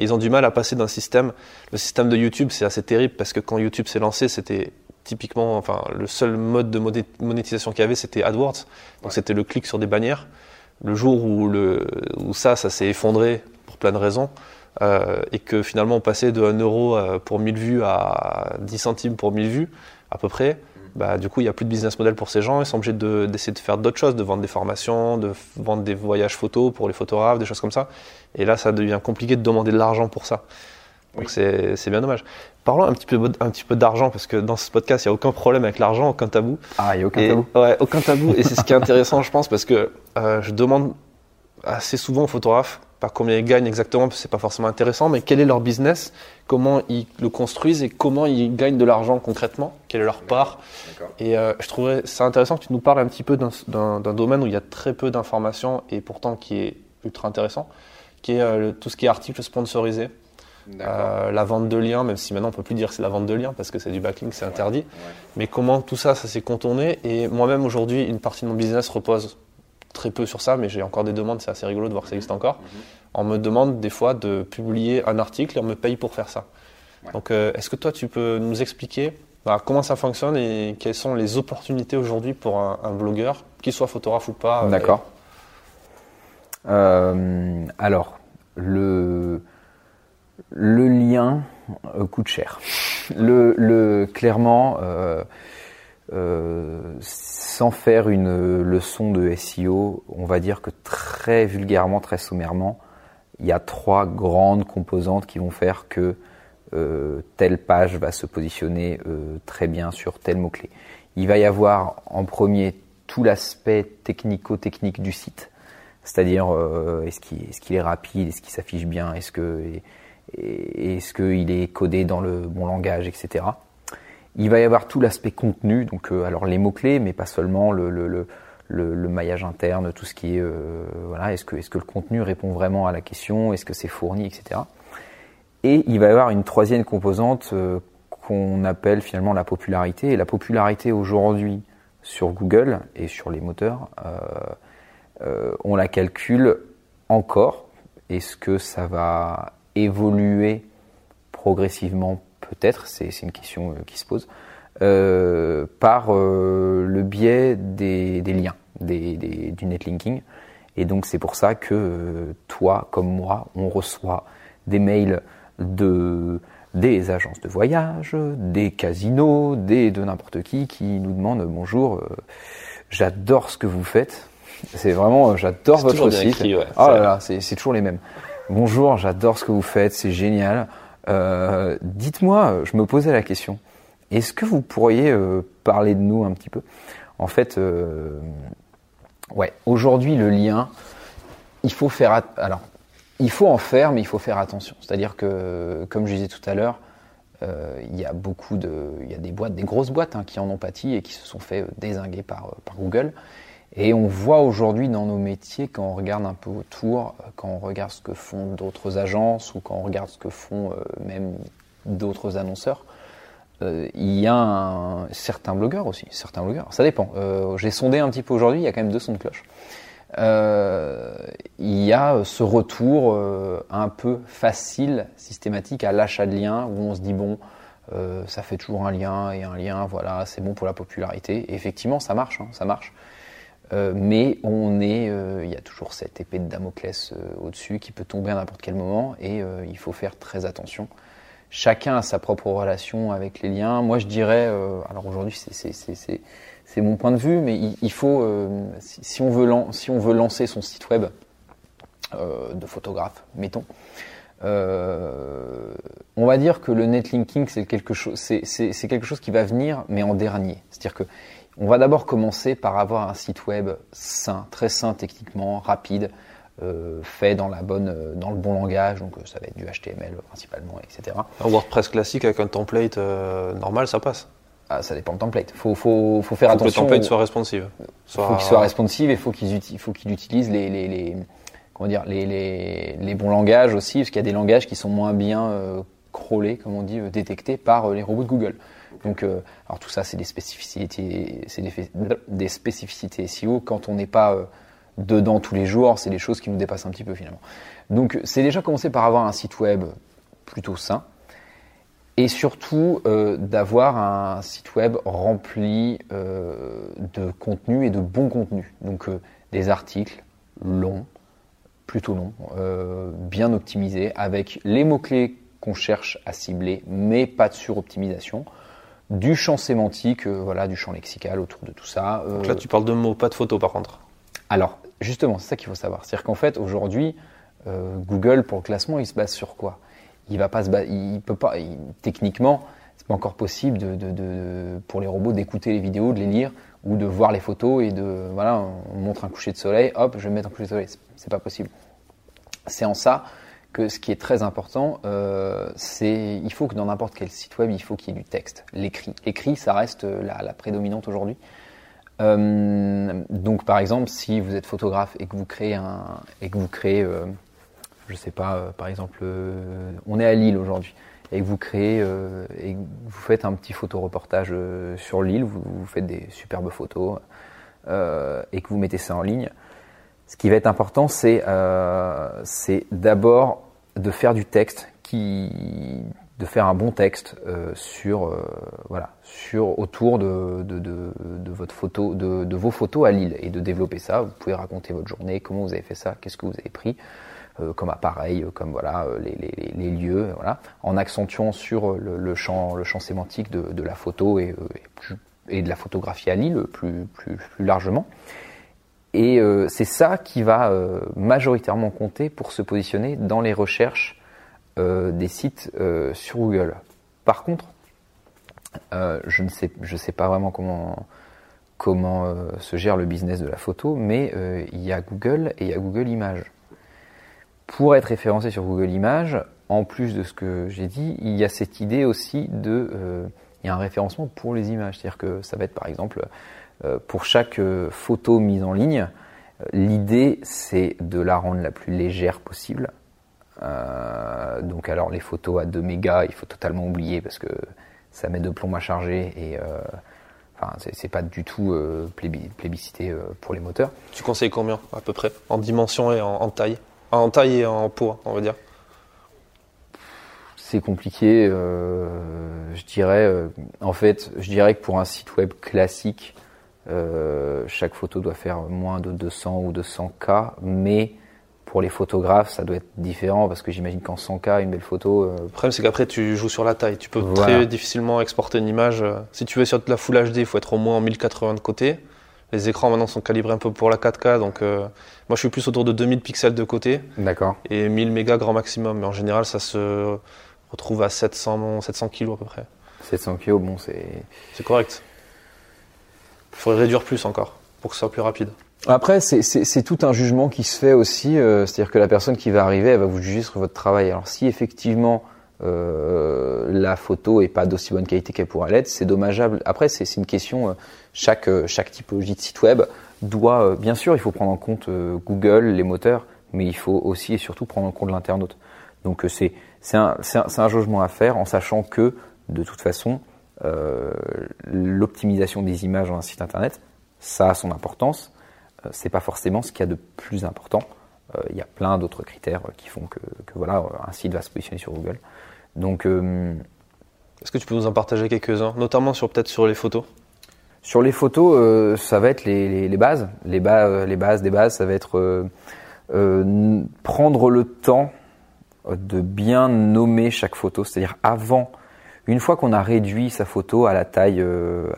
ils ont du mal à passer d'un système. Le système de YouTube, c'est assez terrible parce que quand YouTube s'est lancé, c'était typiquement, enfin, le seul mode de monétisation qu'il y avait, c'était AdWords. Donc c'était le clic sur des bannières. Le jour où, le, où ça, ça s'est effondré pour plein de raisons, euh, et que finalement on passait de 1 euro euh, pour 1000 vues à 10 centimes pour 1000 vues, à peu près, bah, du coup, il n'y a plus de business model pour ces gens. Ils sont obligés d'essayer de, faire d'autres choses, de vendre des formations, de vendre des voyages photos pour les photographes, des choses comme ça. Et là, ça devient compliqué de demander de l'argent pour ça. Donc c'est bien dommage. Parlons un petit peu, un petit peu d'argent, parce que dans ce podcast, il n'y a aucun problème avec l'argent, aucun tabou. Ah, il n'y a aucun tabou Ouais, aucun tabou. et c'est ce qui est intéressant, je pense, parce que euh, je demande assez souvent aux photographes pas combien ils gagnent exactement, parce que c'est pas forcément intéressant, mais quel est leur business, comment ils le construisent et comment ils gagnent de l'argent concrètement, quelle est leur part? Et euh, je trouverais c'est intéressant que tu nous parles un petit peu d'un domaine où il y a très peu d'informations et pourtant qui est ultra intéressant, qui est euh, tout ce qui est article sponsorisé. Euh, la vente de liens, même si maintenant on peut plus dire que c'est la vente de liens parce que c'est du backlink, c'est interdit. Mais comment tout ça, ça s'est contourné? Et moi-même aujourd'hui, une partie de mon business repose très peu sur ça, mais j'ai encore des demandes, c'est assez rigolo de voir que ça existe encore. Mhm. On me demande des fois de publier un article et on me paye pour faire ça. Donc euh, est-ce que toi tu peux nous expliquer bah, comment ça fonctionne et quelles sont les opportunités aujourd'hui pour un, blogueur, qu'il soit photographe ou pas euh, D'accord. Euh, alors, le, le lien coûte cher. Le, clairement, euh, sans faire une leçon de SEO, on va dire que très vulgairement, très sommairement, il y a trois grandes composantes qui vont faire que euh, telle page va se positionner euh, très bien sur tel mot-clé. Il va y avoir en premier tout l'aspect technico-technique du site, c'est-à-dire est-ce qu'il est, qu'il est, rapide, est-ce qu'il s'affiche bien, est-ce que est-ce qu'il est codé dans le bon langage, etc. Il va y avoir tout l'aspect contenu, donc euh, alors les mots-clés, mais pas seulement le, maillage interne, tout ce qui est, euh, voilà, est-ce que, est-ce que le contenu répond vraiment à la question, est-ce que c'est fourni, etc. Et il va y avoir une troisième composante euh, qu'on appelle finalement la popularité. Et la popularité aujourd'hui sur Google et sur les moteurs, on la calcule encore. Est-ce que ça va évoluer progressivement peut-être, c'est une question euh, qui se pose, euh, par euh, le biais des, liens, du netlinking. Et donc c'est pour ça que toi, comme moi, on reçoit des mails de des agences de voyage, des casinos, des de n'importe qui qui nous demandent bonjour, j'adore ce que vous faites. C'est vraiment, j'adore votre site. oh là là, c'est toujours les mêmes. Bonjour, j'adore ce que vous faites, c'est génial. Euh, dites-moi, je me posais la question, est-ce que vous pourriez euh, parler de nous un petit peu? En fait, euh, ouais, aujourd'hui le lien, il faut faire, en faire, mais il faut faire attention. C'est-à-dire que, comme je disais tout à l'heure, il y a beaucoup de, il y a des boîtes, des grosses boîtes hein, qui en ont pâti et qui se sont fait désinguer par Google. Et on voit aujourd'hui dans nos métiers, quand on regarde un peu autour, euh, quand on regarde ce que font d'autres agences ou quand on regarde ce que font euh, même d'autres annonceurs, euh, il y a un, certains blogueurs aussi, certains blogueurs, ça dépend. J'ai sondé un petit peu aujourd'hui, il y a quand même deux sons de cloche. il y a ce retour un peu facile, systématique à l'achat de liens où on se dit bon, ça fait toujours un lien et un lien, voilà, c'est bon pour la popularité. Et effectivement, ça marche, hein, ça marche. Euh, mais on est, euh, il y a toujours cette épée de Damoclès euh, au-dessus qui peut tomber à n'importe quel moment et il faut faire très attention. Chacun a sa propre relation avec les liens. Moi, je dirais, alors aujourd'hui, c'est mon point de vue, mais il, faut, si, on veut si on veut lancer son site web de photographe, mettons, on va dire que le netlinking, c'est quelque chose, quelque chose qui va venir, mais en dernier. C'est-à-dire que on va d'abord commencer par avoir un site web sain, très sain techniquement, rapide, euh, fait dans, la bonne, euh, dans le bon langage, donc euh, ça va être du HTML principalement, etc. Un WordPress classique avec un template normal, ça passe ah, ça dépend du template. Faut, faut, faut faire attention. Que le template soit responsive. Soit... Faut qu'il soit responsive et faut qu'il faut qu'il utilise les, les, les, comment dire les, les, les, bons langages aussi, parce qu'il y a des langages qui sont moins bien crawlés, comme on dit, détectés par les robots de Google. Donc, euh, alors tout ça, c'est des spécificités, c'est des, des, spécificités SEO. Quand on n'est pas euh, dedans tous les jours, c'est des choses qui nous dépassent un petit peu finalement. Donc c'est déjà commencer par avoir un site web plutôt sain et surtout euh, d'avoir un site web rempli de contenu et de bon contenu. Donc des articles longs, plutôt longs, bien optimisés, avec les mots-clés qu'on cherche à cibler, mais pas de suroptimisation du champ sémantique, voilà, du champ lexical autour de tout ça. Donc là, tu parles de mots, pas de photos par contre. Alors, justement, c'est ça qu'il faut savoir. C'est-à-dire qu'en fait, aujourd'hui, Google, pour le classement, il se base sur quoi? Il va pas se il peut pas, techniquement, c'est pas encore possible de, pour les robots d'écouter les vidéos, de les lire ou de voir les photos et de, voilà, on montre un coucher de soleil, hop, je vais mettre un coucher de soleil. C'est pas possible. C'est en ça que ce qui est très important, euh, c'est il faut que dans n'importe quel site web, il faut qu'il y ait du texte, l'écrit. L'écrit, ça reste la, prédominante aujourd'hui. Euh, donc, par exemple, si vous êtes photographe et que vous créez un et que vous créez euh, je sais pas, euh, par exemple, euh, on est à Lille aujourd'hui et que vous créez euh, et vous faites un petit photoreportage sur vous, vous, faites des superbes photos et que vous mettez ça en ligne, ce qui va être important, c'est c'est d'abord de faire du texte qui de faire un bon texte sur voilà sur autour de, de, de, de votre photo de, de, vos photos à Lille et de développer ça. Vous pouvez raconter votre journée, comment vous avez fait ça, qu'est-ce que vous avez pris. Euh, comme appareil, euh, comme voilà euh, les, lieux, voilà, en accentuant sur le, champ, le champ sémantique de, la photo et, et, de la photographie à Lille plus, plus, plus largement. Et c'est ça qui va majoritairement compter pour se positionner dans les recherches des sites sur Google. Par contre, je ne sais, pas vraiment comment comment se gère le business de la photo, mais il y a Google et il y a Google Images pour être référencé sur Google Images, en plus de ce que j'ai dit, il y a cette idée aussi de, euh, il y a un référencement pour les images, c'est-à-dire que ça va être par exemple euh, pour chaque euh, photo mise en ligne, l'idée c'est de la rendre la plus légère possible. donc alors les photos à 2 mégas, il faut totalement oublier parce que ça met de plomb à charger et Enfin, c'est pas du tout plébiscité pour les moteurs. Tu conseilles combien à peu près en dimension et en taille? En taille et en poids, on va dire C'est compliqué. Euh, je dirais, euh, en fait, je dirais que pour un site web classique, euh, chaque photo doit faire moins de 200 ou 200 k, mais pour les photographes, ça doit être différent parce que j'imagine qu'en 100K, une belle photo. Le problème, c'est qu'après, tu joues sur la taille. Tu peux très difficilement exporter une image. Si tu veux sur de la Full HD, il faut être au moins en 1080 de côté. Les écrans maintenant sont calibrés un peu pour la 4K, donc euh, moi je suis plus autour de 2000 pixels de côté. D'accord. Et 1000 mégas grand maximum, mais en général ça se retrouve à 700, 700 kg à peu près. 700 kg, bon c'est. C'est correct. Il faudrait réduire plus encore pour que ce soit plus rapide. Après, c'est tout un jugement qui se fait aussi, euh, c'est-à-dire que la personne qui va arriver, elle va vous juger sur votre travail. Alors si effectivement euh, la photo est pas d'aussi bonne qualité qu'elle pourrait l'être, c'est dommageable. Après, c'est une question, euh, chaque, chaque typologie de site web doit, bien sûr, il faut prendre en compte Google, les moteurs, mais il faut aussi et surtout prendre en compte l'internaute. Donc c'est un, un, un, jugement à faire en sachant que, de toute façon, l'optimisation des images dans un site internet, ça a son importance. c'est pas forcément ce qu'il y a de plus important. Il y a plein d'autres critères qui font que, que, voilà, un site va se positionner sur Google. Donc, euh, est-ce que tu peux nous en partager quelques-uns, notamment sur peut-être sur les photos? Sur les photos, euh, ça va être les, bases, les, les bases des bases, ça va être euh, prendre le temps de bien nommer chaque photo, c'est-à-dire avant, une fois qu'on a réduit sa photo à la taille,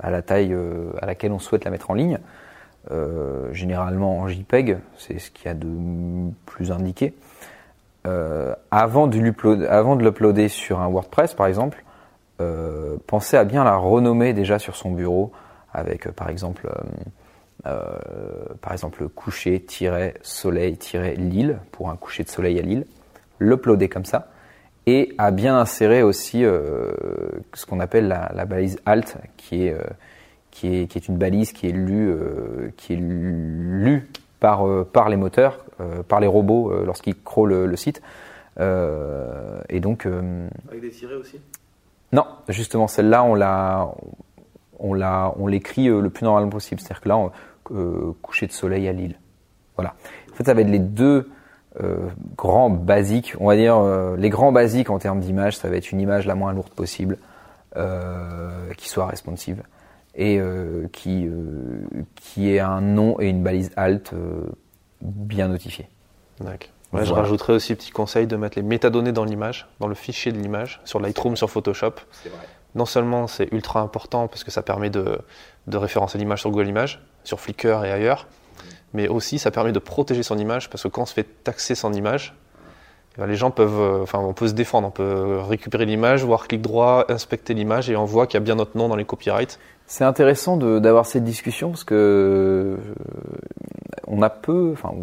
à la taille à laquelle on souhaite la mettre en ligne, généralement en JPEG, c'est ce qu'il y a de plus indiqué. Euh, avant de l'uploader sur un WordPress par exemple, euh, pensez à bien la renommer déjà sur son bureau avec euh, par exemple par exemple coucher-soleil-lille pour un coucher de soleil à Lille, l'uploader comme ça et à bien insérer aussi ce qu'on appelle la, balise alt qui est, qui est qui est une balise qui est lue qui est lue par, euh, par les moteurs, euh, par les robots euh, lorsqu'ils crawlent le, site. et donc. Avec des tirets aussi? Non, justement, celle-là, on l'a, on l'a, on l'écrit le plus normalement possible. C'est-à-dire que là, coucher de soleil à Lille. Voilà. En fait, ça va être les deux grands basiques, on va dire les grands basiques en termes d'image, ça va être une image la moins lourde possible, qui soit responsive et qui qui ait un nom et une balise alt bien notifié. D'accord. Je rajouterais aussi petit conseil de mettre les métadonnées dans l'image, dans le fichier de l'image, sur Lightroom, sur Photoshop. Non seulement c'est ultra important parce que ça permet de, référencer l'image sur Google Images, sur Flickr et ailleurs, mais aussi ça permet de protéger son image parce que quand on se fait taxer son image, eh ben, les gens peuvent, euh, enfin, on peut se défendre, on peut récupérer l'image, voir clic droit, inspecter l'image et on voit qu'il y a bien notre nom dans les copyrights. C'est intéressant d'avoir cette discussion parce que euh, on a peu, enfin,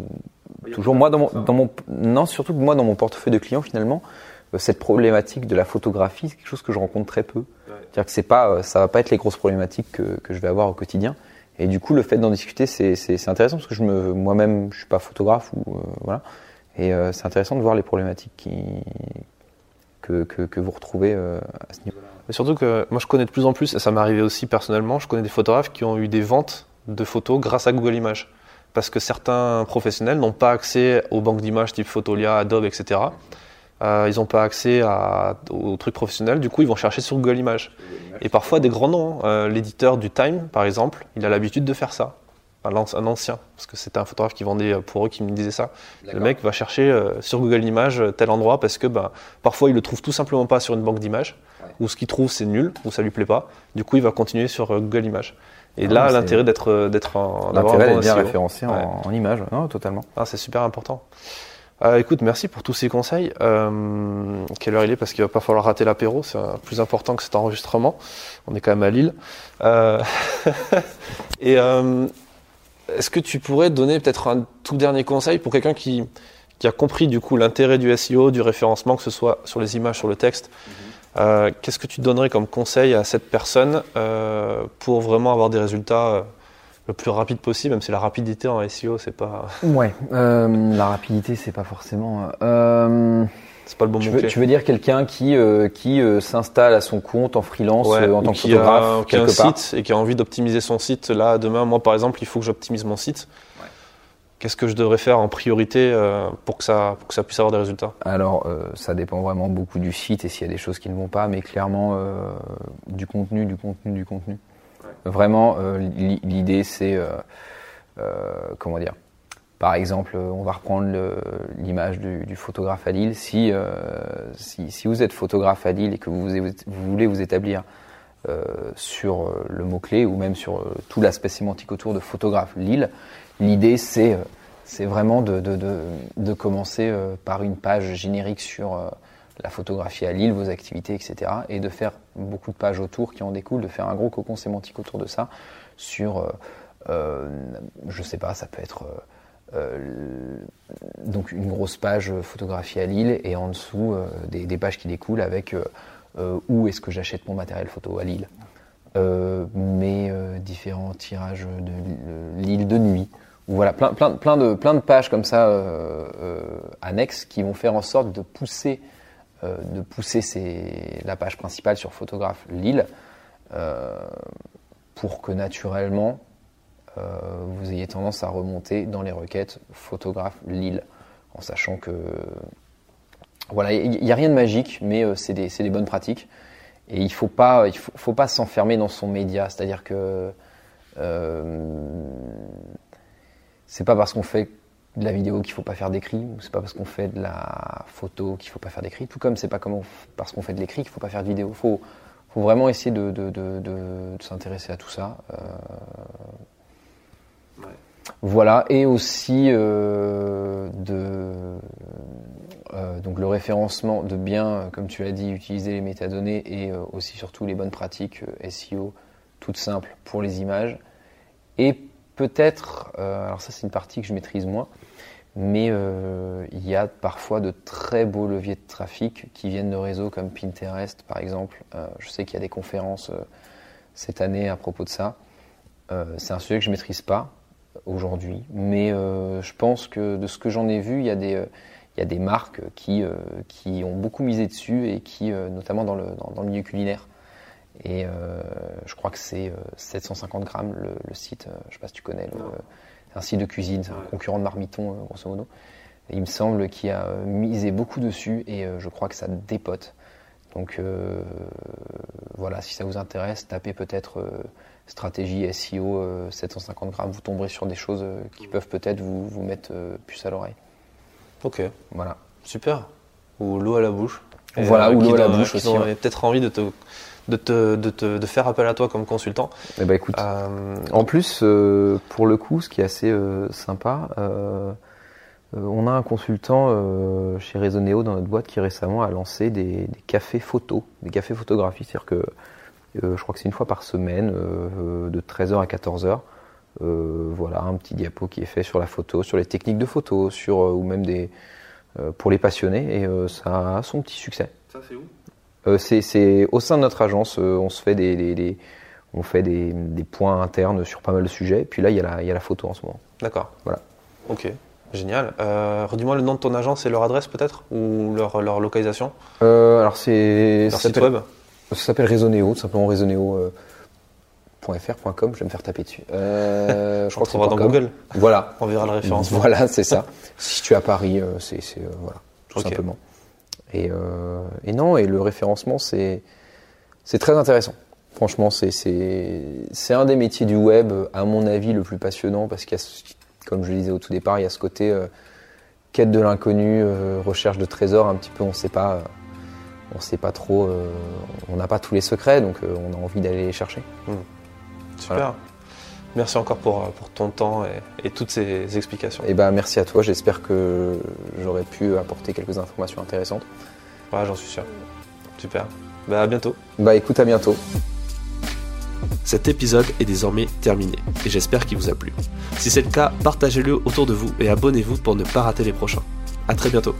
toujours moi dans mon, dans mon, non, surtout moi dans mon portefeuille de clients finalement, euh, cette problématique de la photographie, c'est quelque chose que je rencontre très peu. C'est-à-dire que c'est pas, ça va pas être les grosses problématiques que, que je vais avoir au quotidien. Et du coup, le fait d'en discuter, c'est intéressant parce que je me, moi-même, je suis pas photographe ou voilà. Et c'est intéressant de voir les problématiques que, que, que vous retrouvez à ce niveau-là. Surtout que moi je connais de plus en plus, et ça m'est arrivé aussi personnellement, je connais des photographes qui ont eu des ventes de photos grâce à Google Images. Parce que certains professionnels n'ont pas accès aux banques d'images type Photolia, Adobe, etc. Euh, ils n'ont pas accès à, aux trucs professionnels, du coup ils vont chercher sur Google Images. Et parfois des grands noms, hein. euh, l'éditeur du Time par exemple, il a l'habitude de faire ça. Un, ancien, parce que c'était un photographe qui vendait pour eux qui me disait ça. Le mec va chercher euh, sur Google Images tel endroit parce que bah, parfois il le trouve tout simplement pas sur une banque d'images ou ce qu'il trouve c'est nul, ou ça lui plaît pas. Du coup, il va continuer sur Google Images. Et ah, là, l'intérêt d'être d'être d'avoir un bon bien référencé en, en, image, non, totalement. Ah, c'est super important. Euh, écoute, merci pour tous ces conseils. Euh, quelle heure il est Parce qu'il va pas falloir rater l'apéro, c'est plus important que cet enregistrement. On est quand même à Lille. Euh, [laughs] et est-ce que tu pourrais donner peut-être un tout dernier conseil pour quelqu'un qui, qui a compris du coup l'intérêt du SEO, du référencement, que ce soit sur les images, sur le texte, mhm. Euh, qu'est-ce que tu donnerais comme conseil à cette personne pour vraiment avoir des résultats le plus rapide possible, même si la rapidité en SEO, c'est pas. Ouais, la rapidité, c'est pas forcément. c'est pas le bon tu veux, tu veux dire quelqu'un qui qui s'installe à son compte en freelance en tant que photographe, qui a un site et qui a envie d'optimiser son site. Là, demain, moi, par exemple, il faut que j'optimise mon site qu'est-ce que je devrais faire en priorité euh, pour, que ça, pour que ça puisse avoir des résultats? Alors, euh, ça dépend vraiment beaucoup du site et s'il y a des choses qui ne vont pas, mais clairement, euh, du contenu, du contenu, du contenu. Vraiment, l'idée, c'est, comment dire, par exemple, on va reprendre l'image du, photographe à Lille. Si, si, vous êtes photographe à Lille et que vous, vous voulez vous établir sur le mot-clé ou même sur tout l'aspect sémantique autour de photographe Lille, L'idée, c'est euh, vraiment de, de, de, commencer euh, par une page générique sur euh, la photographie à Lille, vos activités, etc. Et de faire beaucoup de pages autour qui en découlent, de faire un gros cocon sémantique autour de ça sur, euh, je sais pas, ça peut être donc une grosse page photographie à Lille et en dessous des, pages qui découlent avec où est-ce que j'achète mon matériel photo à Lille. mes différents tirages de Lille de nuit, voilà, plein, de, pages comme ça euh, euh, annexes qui vont faire en sorte de pousser, euh, de pousser la page principale sur photographe Lille pour que naturellement vous ayez tendance à remonter dans les requêtes photographe Lille, en sachant que voilà, il n'y a rien de magique, mais c'est des, des, bonnes pratiques. Et il faut pas, faut, faut pas s'enfermer dans son média, c'est-à-dire que c'est pas parce qu'on fait de la vidéo qu'il faut pas faire d'écrit, ou c'est pas parce qu'on fait de la photo qu'il faut pas faire d'écrit, tout comme c'est pas parce qu'on fait de l'écrit qu'il faut pas faire de vidéo. Faut, faut vraiment essayer de, s'intéresser à tout ça. Euh, voilà, et aussi euh, de euh, donc le référencement de bien, comme tu l'as dit, utiliser les métadonnées et aussi surtout les bonnes pratiques SEO toutes simples pour les images. Et peut-être, alors ça c'est une partie que je maîtrise moins, mais euh, il y a parfois de très beaux leviers de trafic qui viennent de réseaux comme Pinterest par exemple. Euh, je sais qu'il y a des conférences cette année à propos de ça. c'est un sujet que je maîtrise pas aujourd'hui, mais je pense que de ce que j'en ai vu, il y a des marques qui, ont beaucoup misé dessus et qui, notamment dans le, le milieu culinaire, et euh, je crois que c'est 750 euh, grammes le, site. Euh, je ne sais pas si tu connais. Un site de cuisine, c'est un concurrent de Marmiton, euh, grosso modo. Et il me semble qu'il a euh, misé beaucoup dessus et euh, je crois que ça dépote. Donc euh, voilà, si ça vous intéresse, tapez peut-être euh, stratégie SEO euh, 750 grammes, vous tomberez sur des choses qui peuvent peut-être vous, vous mettre puce à l'oreille. Ok, Voilà. super. Ou l'eau à la bouche. Et, Voilà, ou l'eau à la bouche aussi, ouais. peut-être envie de te, de, te, de, te- de faire appel à toi comme consultant. Eh ben écoute, Euh, En plus, euh, pour le coup, ce qui est assez euh, sympa, euh, euh, on a un consultant euh, chez Resoneo dans notre boîte qui récemment a lancé des, des cafés photos, des cafés photographies. C'est-à-dire que euh, je crois que c'est une fois par semaine, euh, de 13h à 14h. Euh, voilà, un petit diapo qui est fait sur la photo, sur les techniques de photo, sur euh, ou même des euh, pour les passionnés, et euh, ça a son petit succès. ça c'est où? C'est, c'est au sein de notre agence, euh, on se fait des, des- des- on fait des, des points internes sur pas mal de sujets. Puis là, il y a la, il y a la photo en ce moment. D'accord. Voilà. Ok, génial. Euh, Redis-moi le nom de ton agence et leur adresse peut-être Ou leur, leur localisation Euh, alors c'est, Leur ça site web ça s'appelle Resoneo, tout simplement Resoneo. euh, je vais me faire taper dessus. Euh, [laughs] je On crois que c'est dans .com. Google. Voilà. On verra le référencement. Voilà, c'est ça. si tu es à Paris, euh, c'est, euh, voilà, tout Ok. simplement. Et, euh, et non, et le référencement, c'est, très intéressant. Franchement, c'est, un des métiers du web, à mon avis, le plus passionnant parce qu'il y a, ce- comme je le disais au tout départ, il y a ce côté euh, quête de l'inconnu, euh, recherche de trésors, un petit peu, on ne sait pas, on sait pas trop, on n'a pas tous les secrets, donc on a envie d'aller les chercher. Super. Voilà. Merci encore pour, euh, pour ton temps et, et toutes ces explications. Et ben, merci à toi. J'espère que j'aurais pu apporter quelques informations intéressantes. Ouais, j'en suis sûr. Super. Bah, à bientôt. Bah, écoute, à bientôt. Cet épisode est désormais terminé et j'espère qu'il vous a plu. Si c'est le cas, partagez-le autour de vous et abonnez-vous pour ne pas rater les prochains. À très bientôt.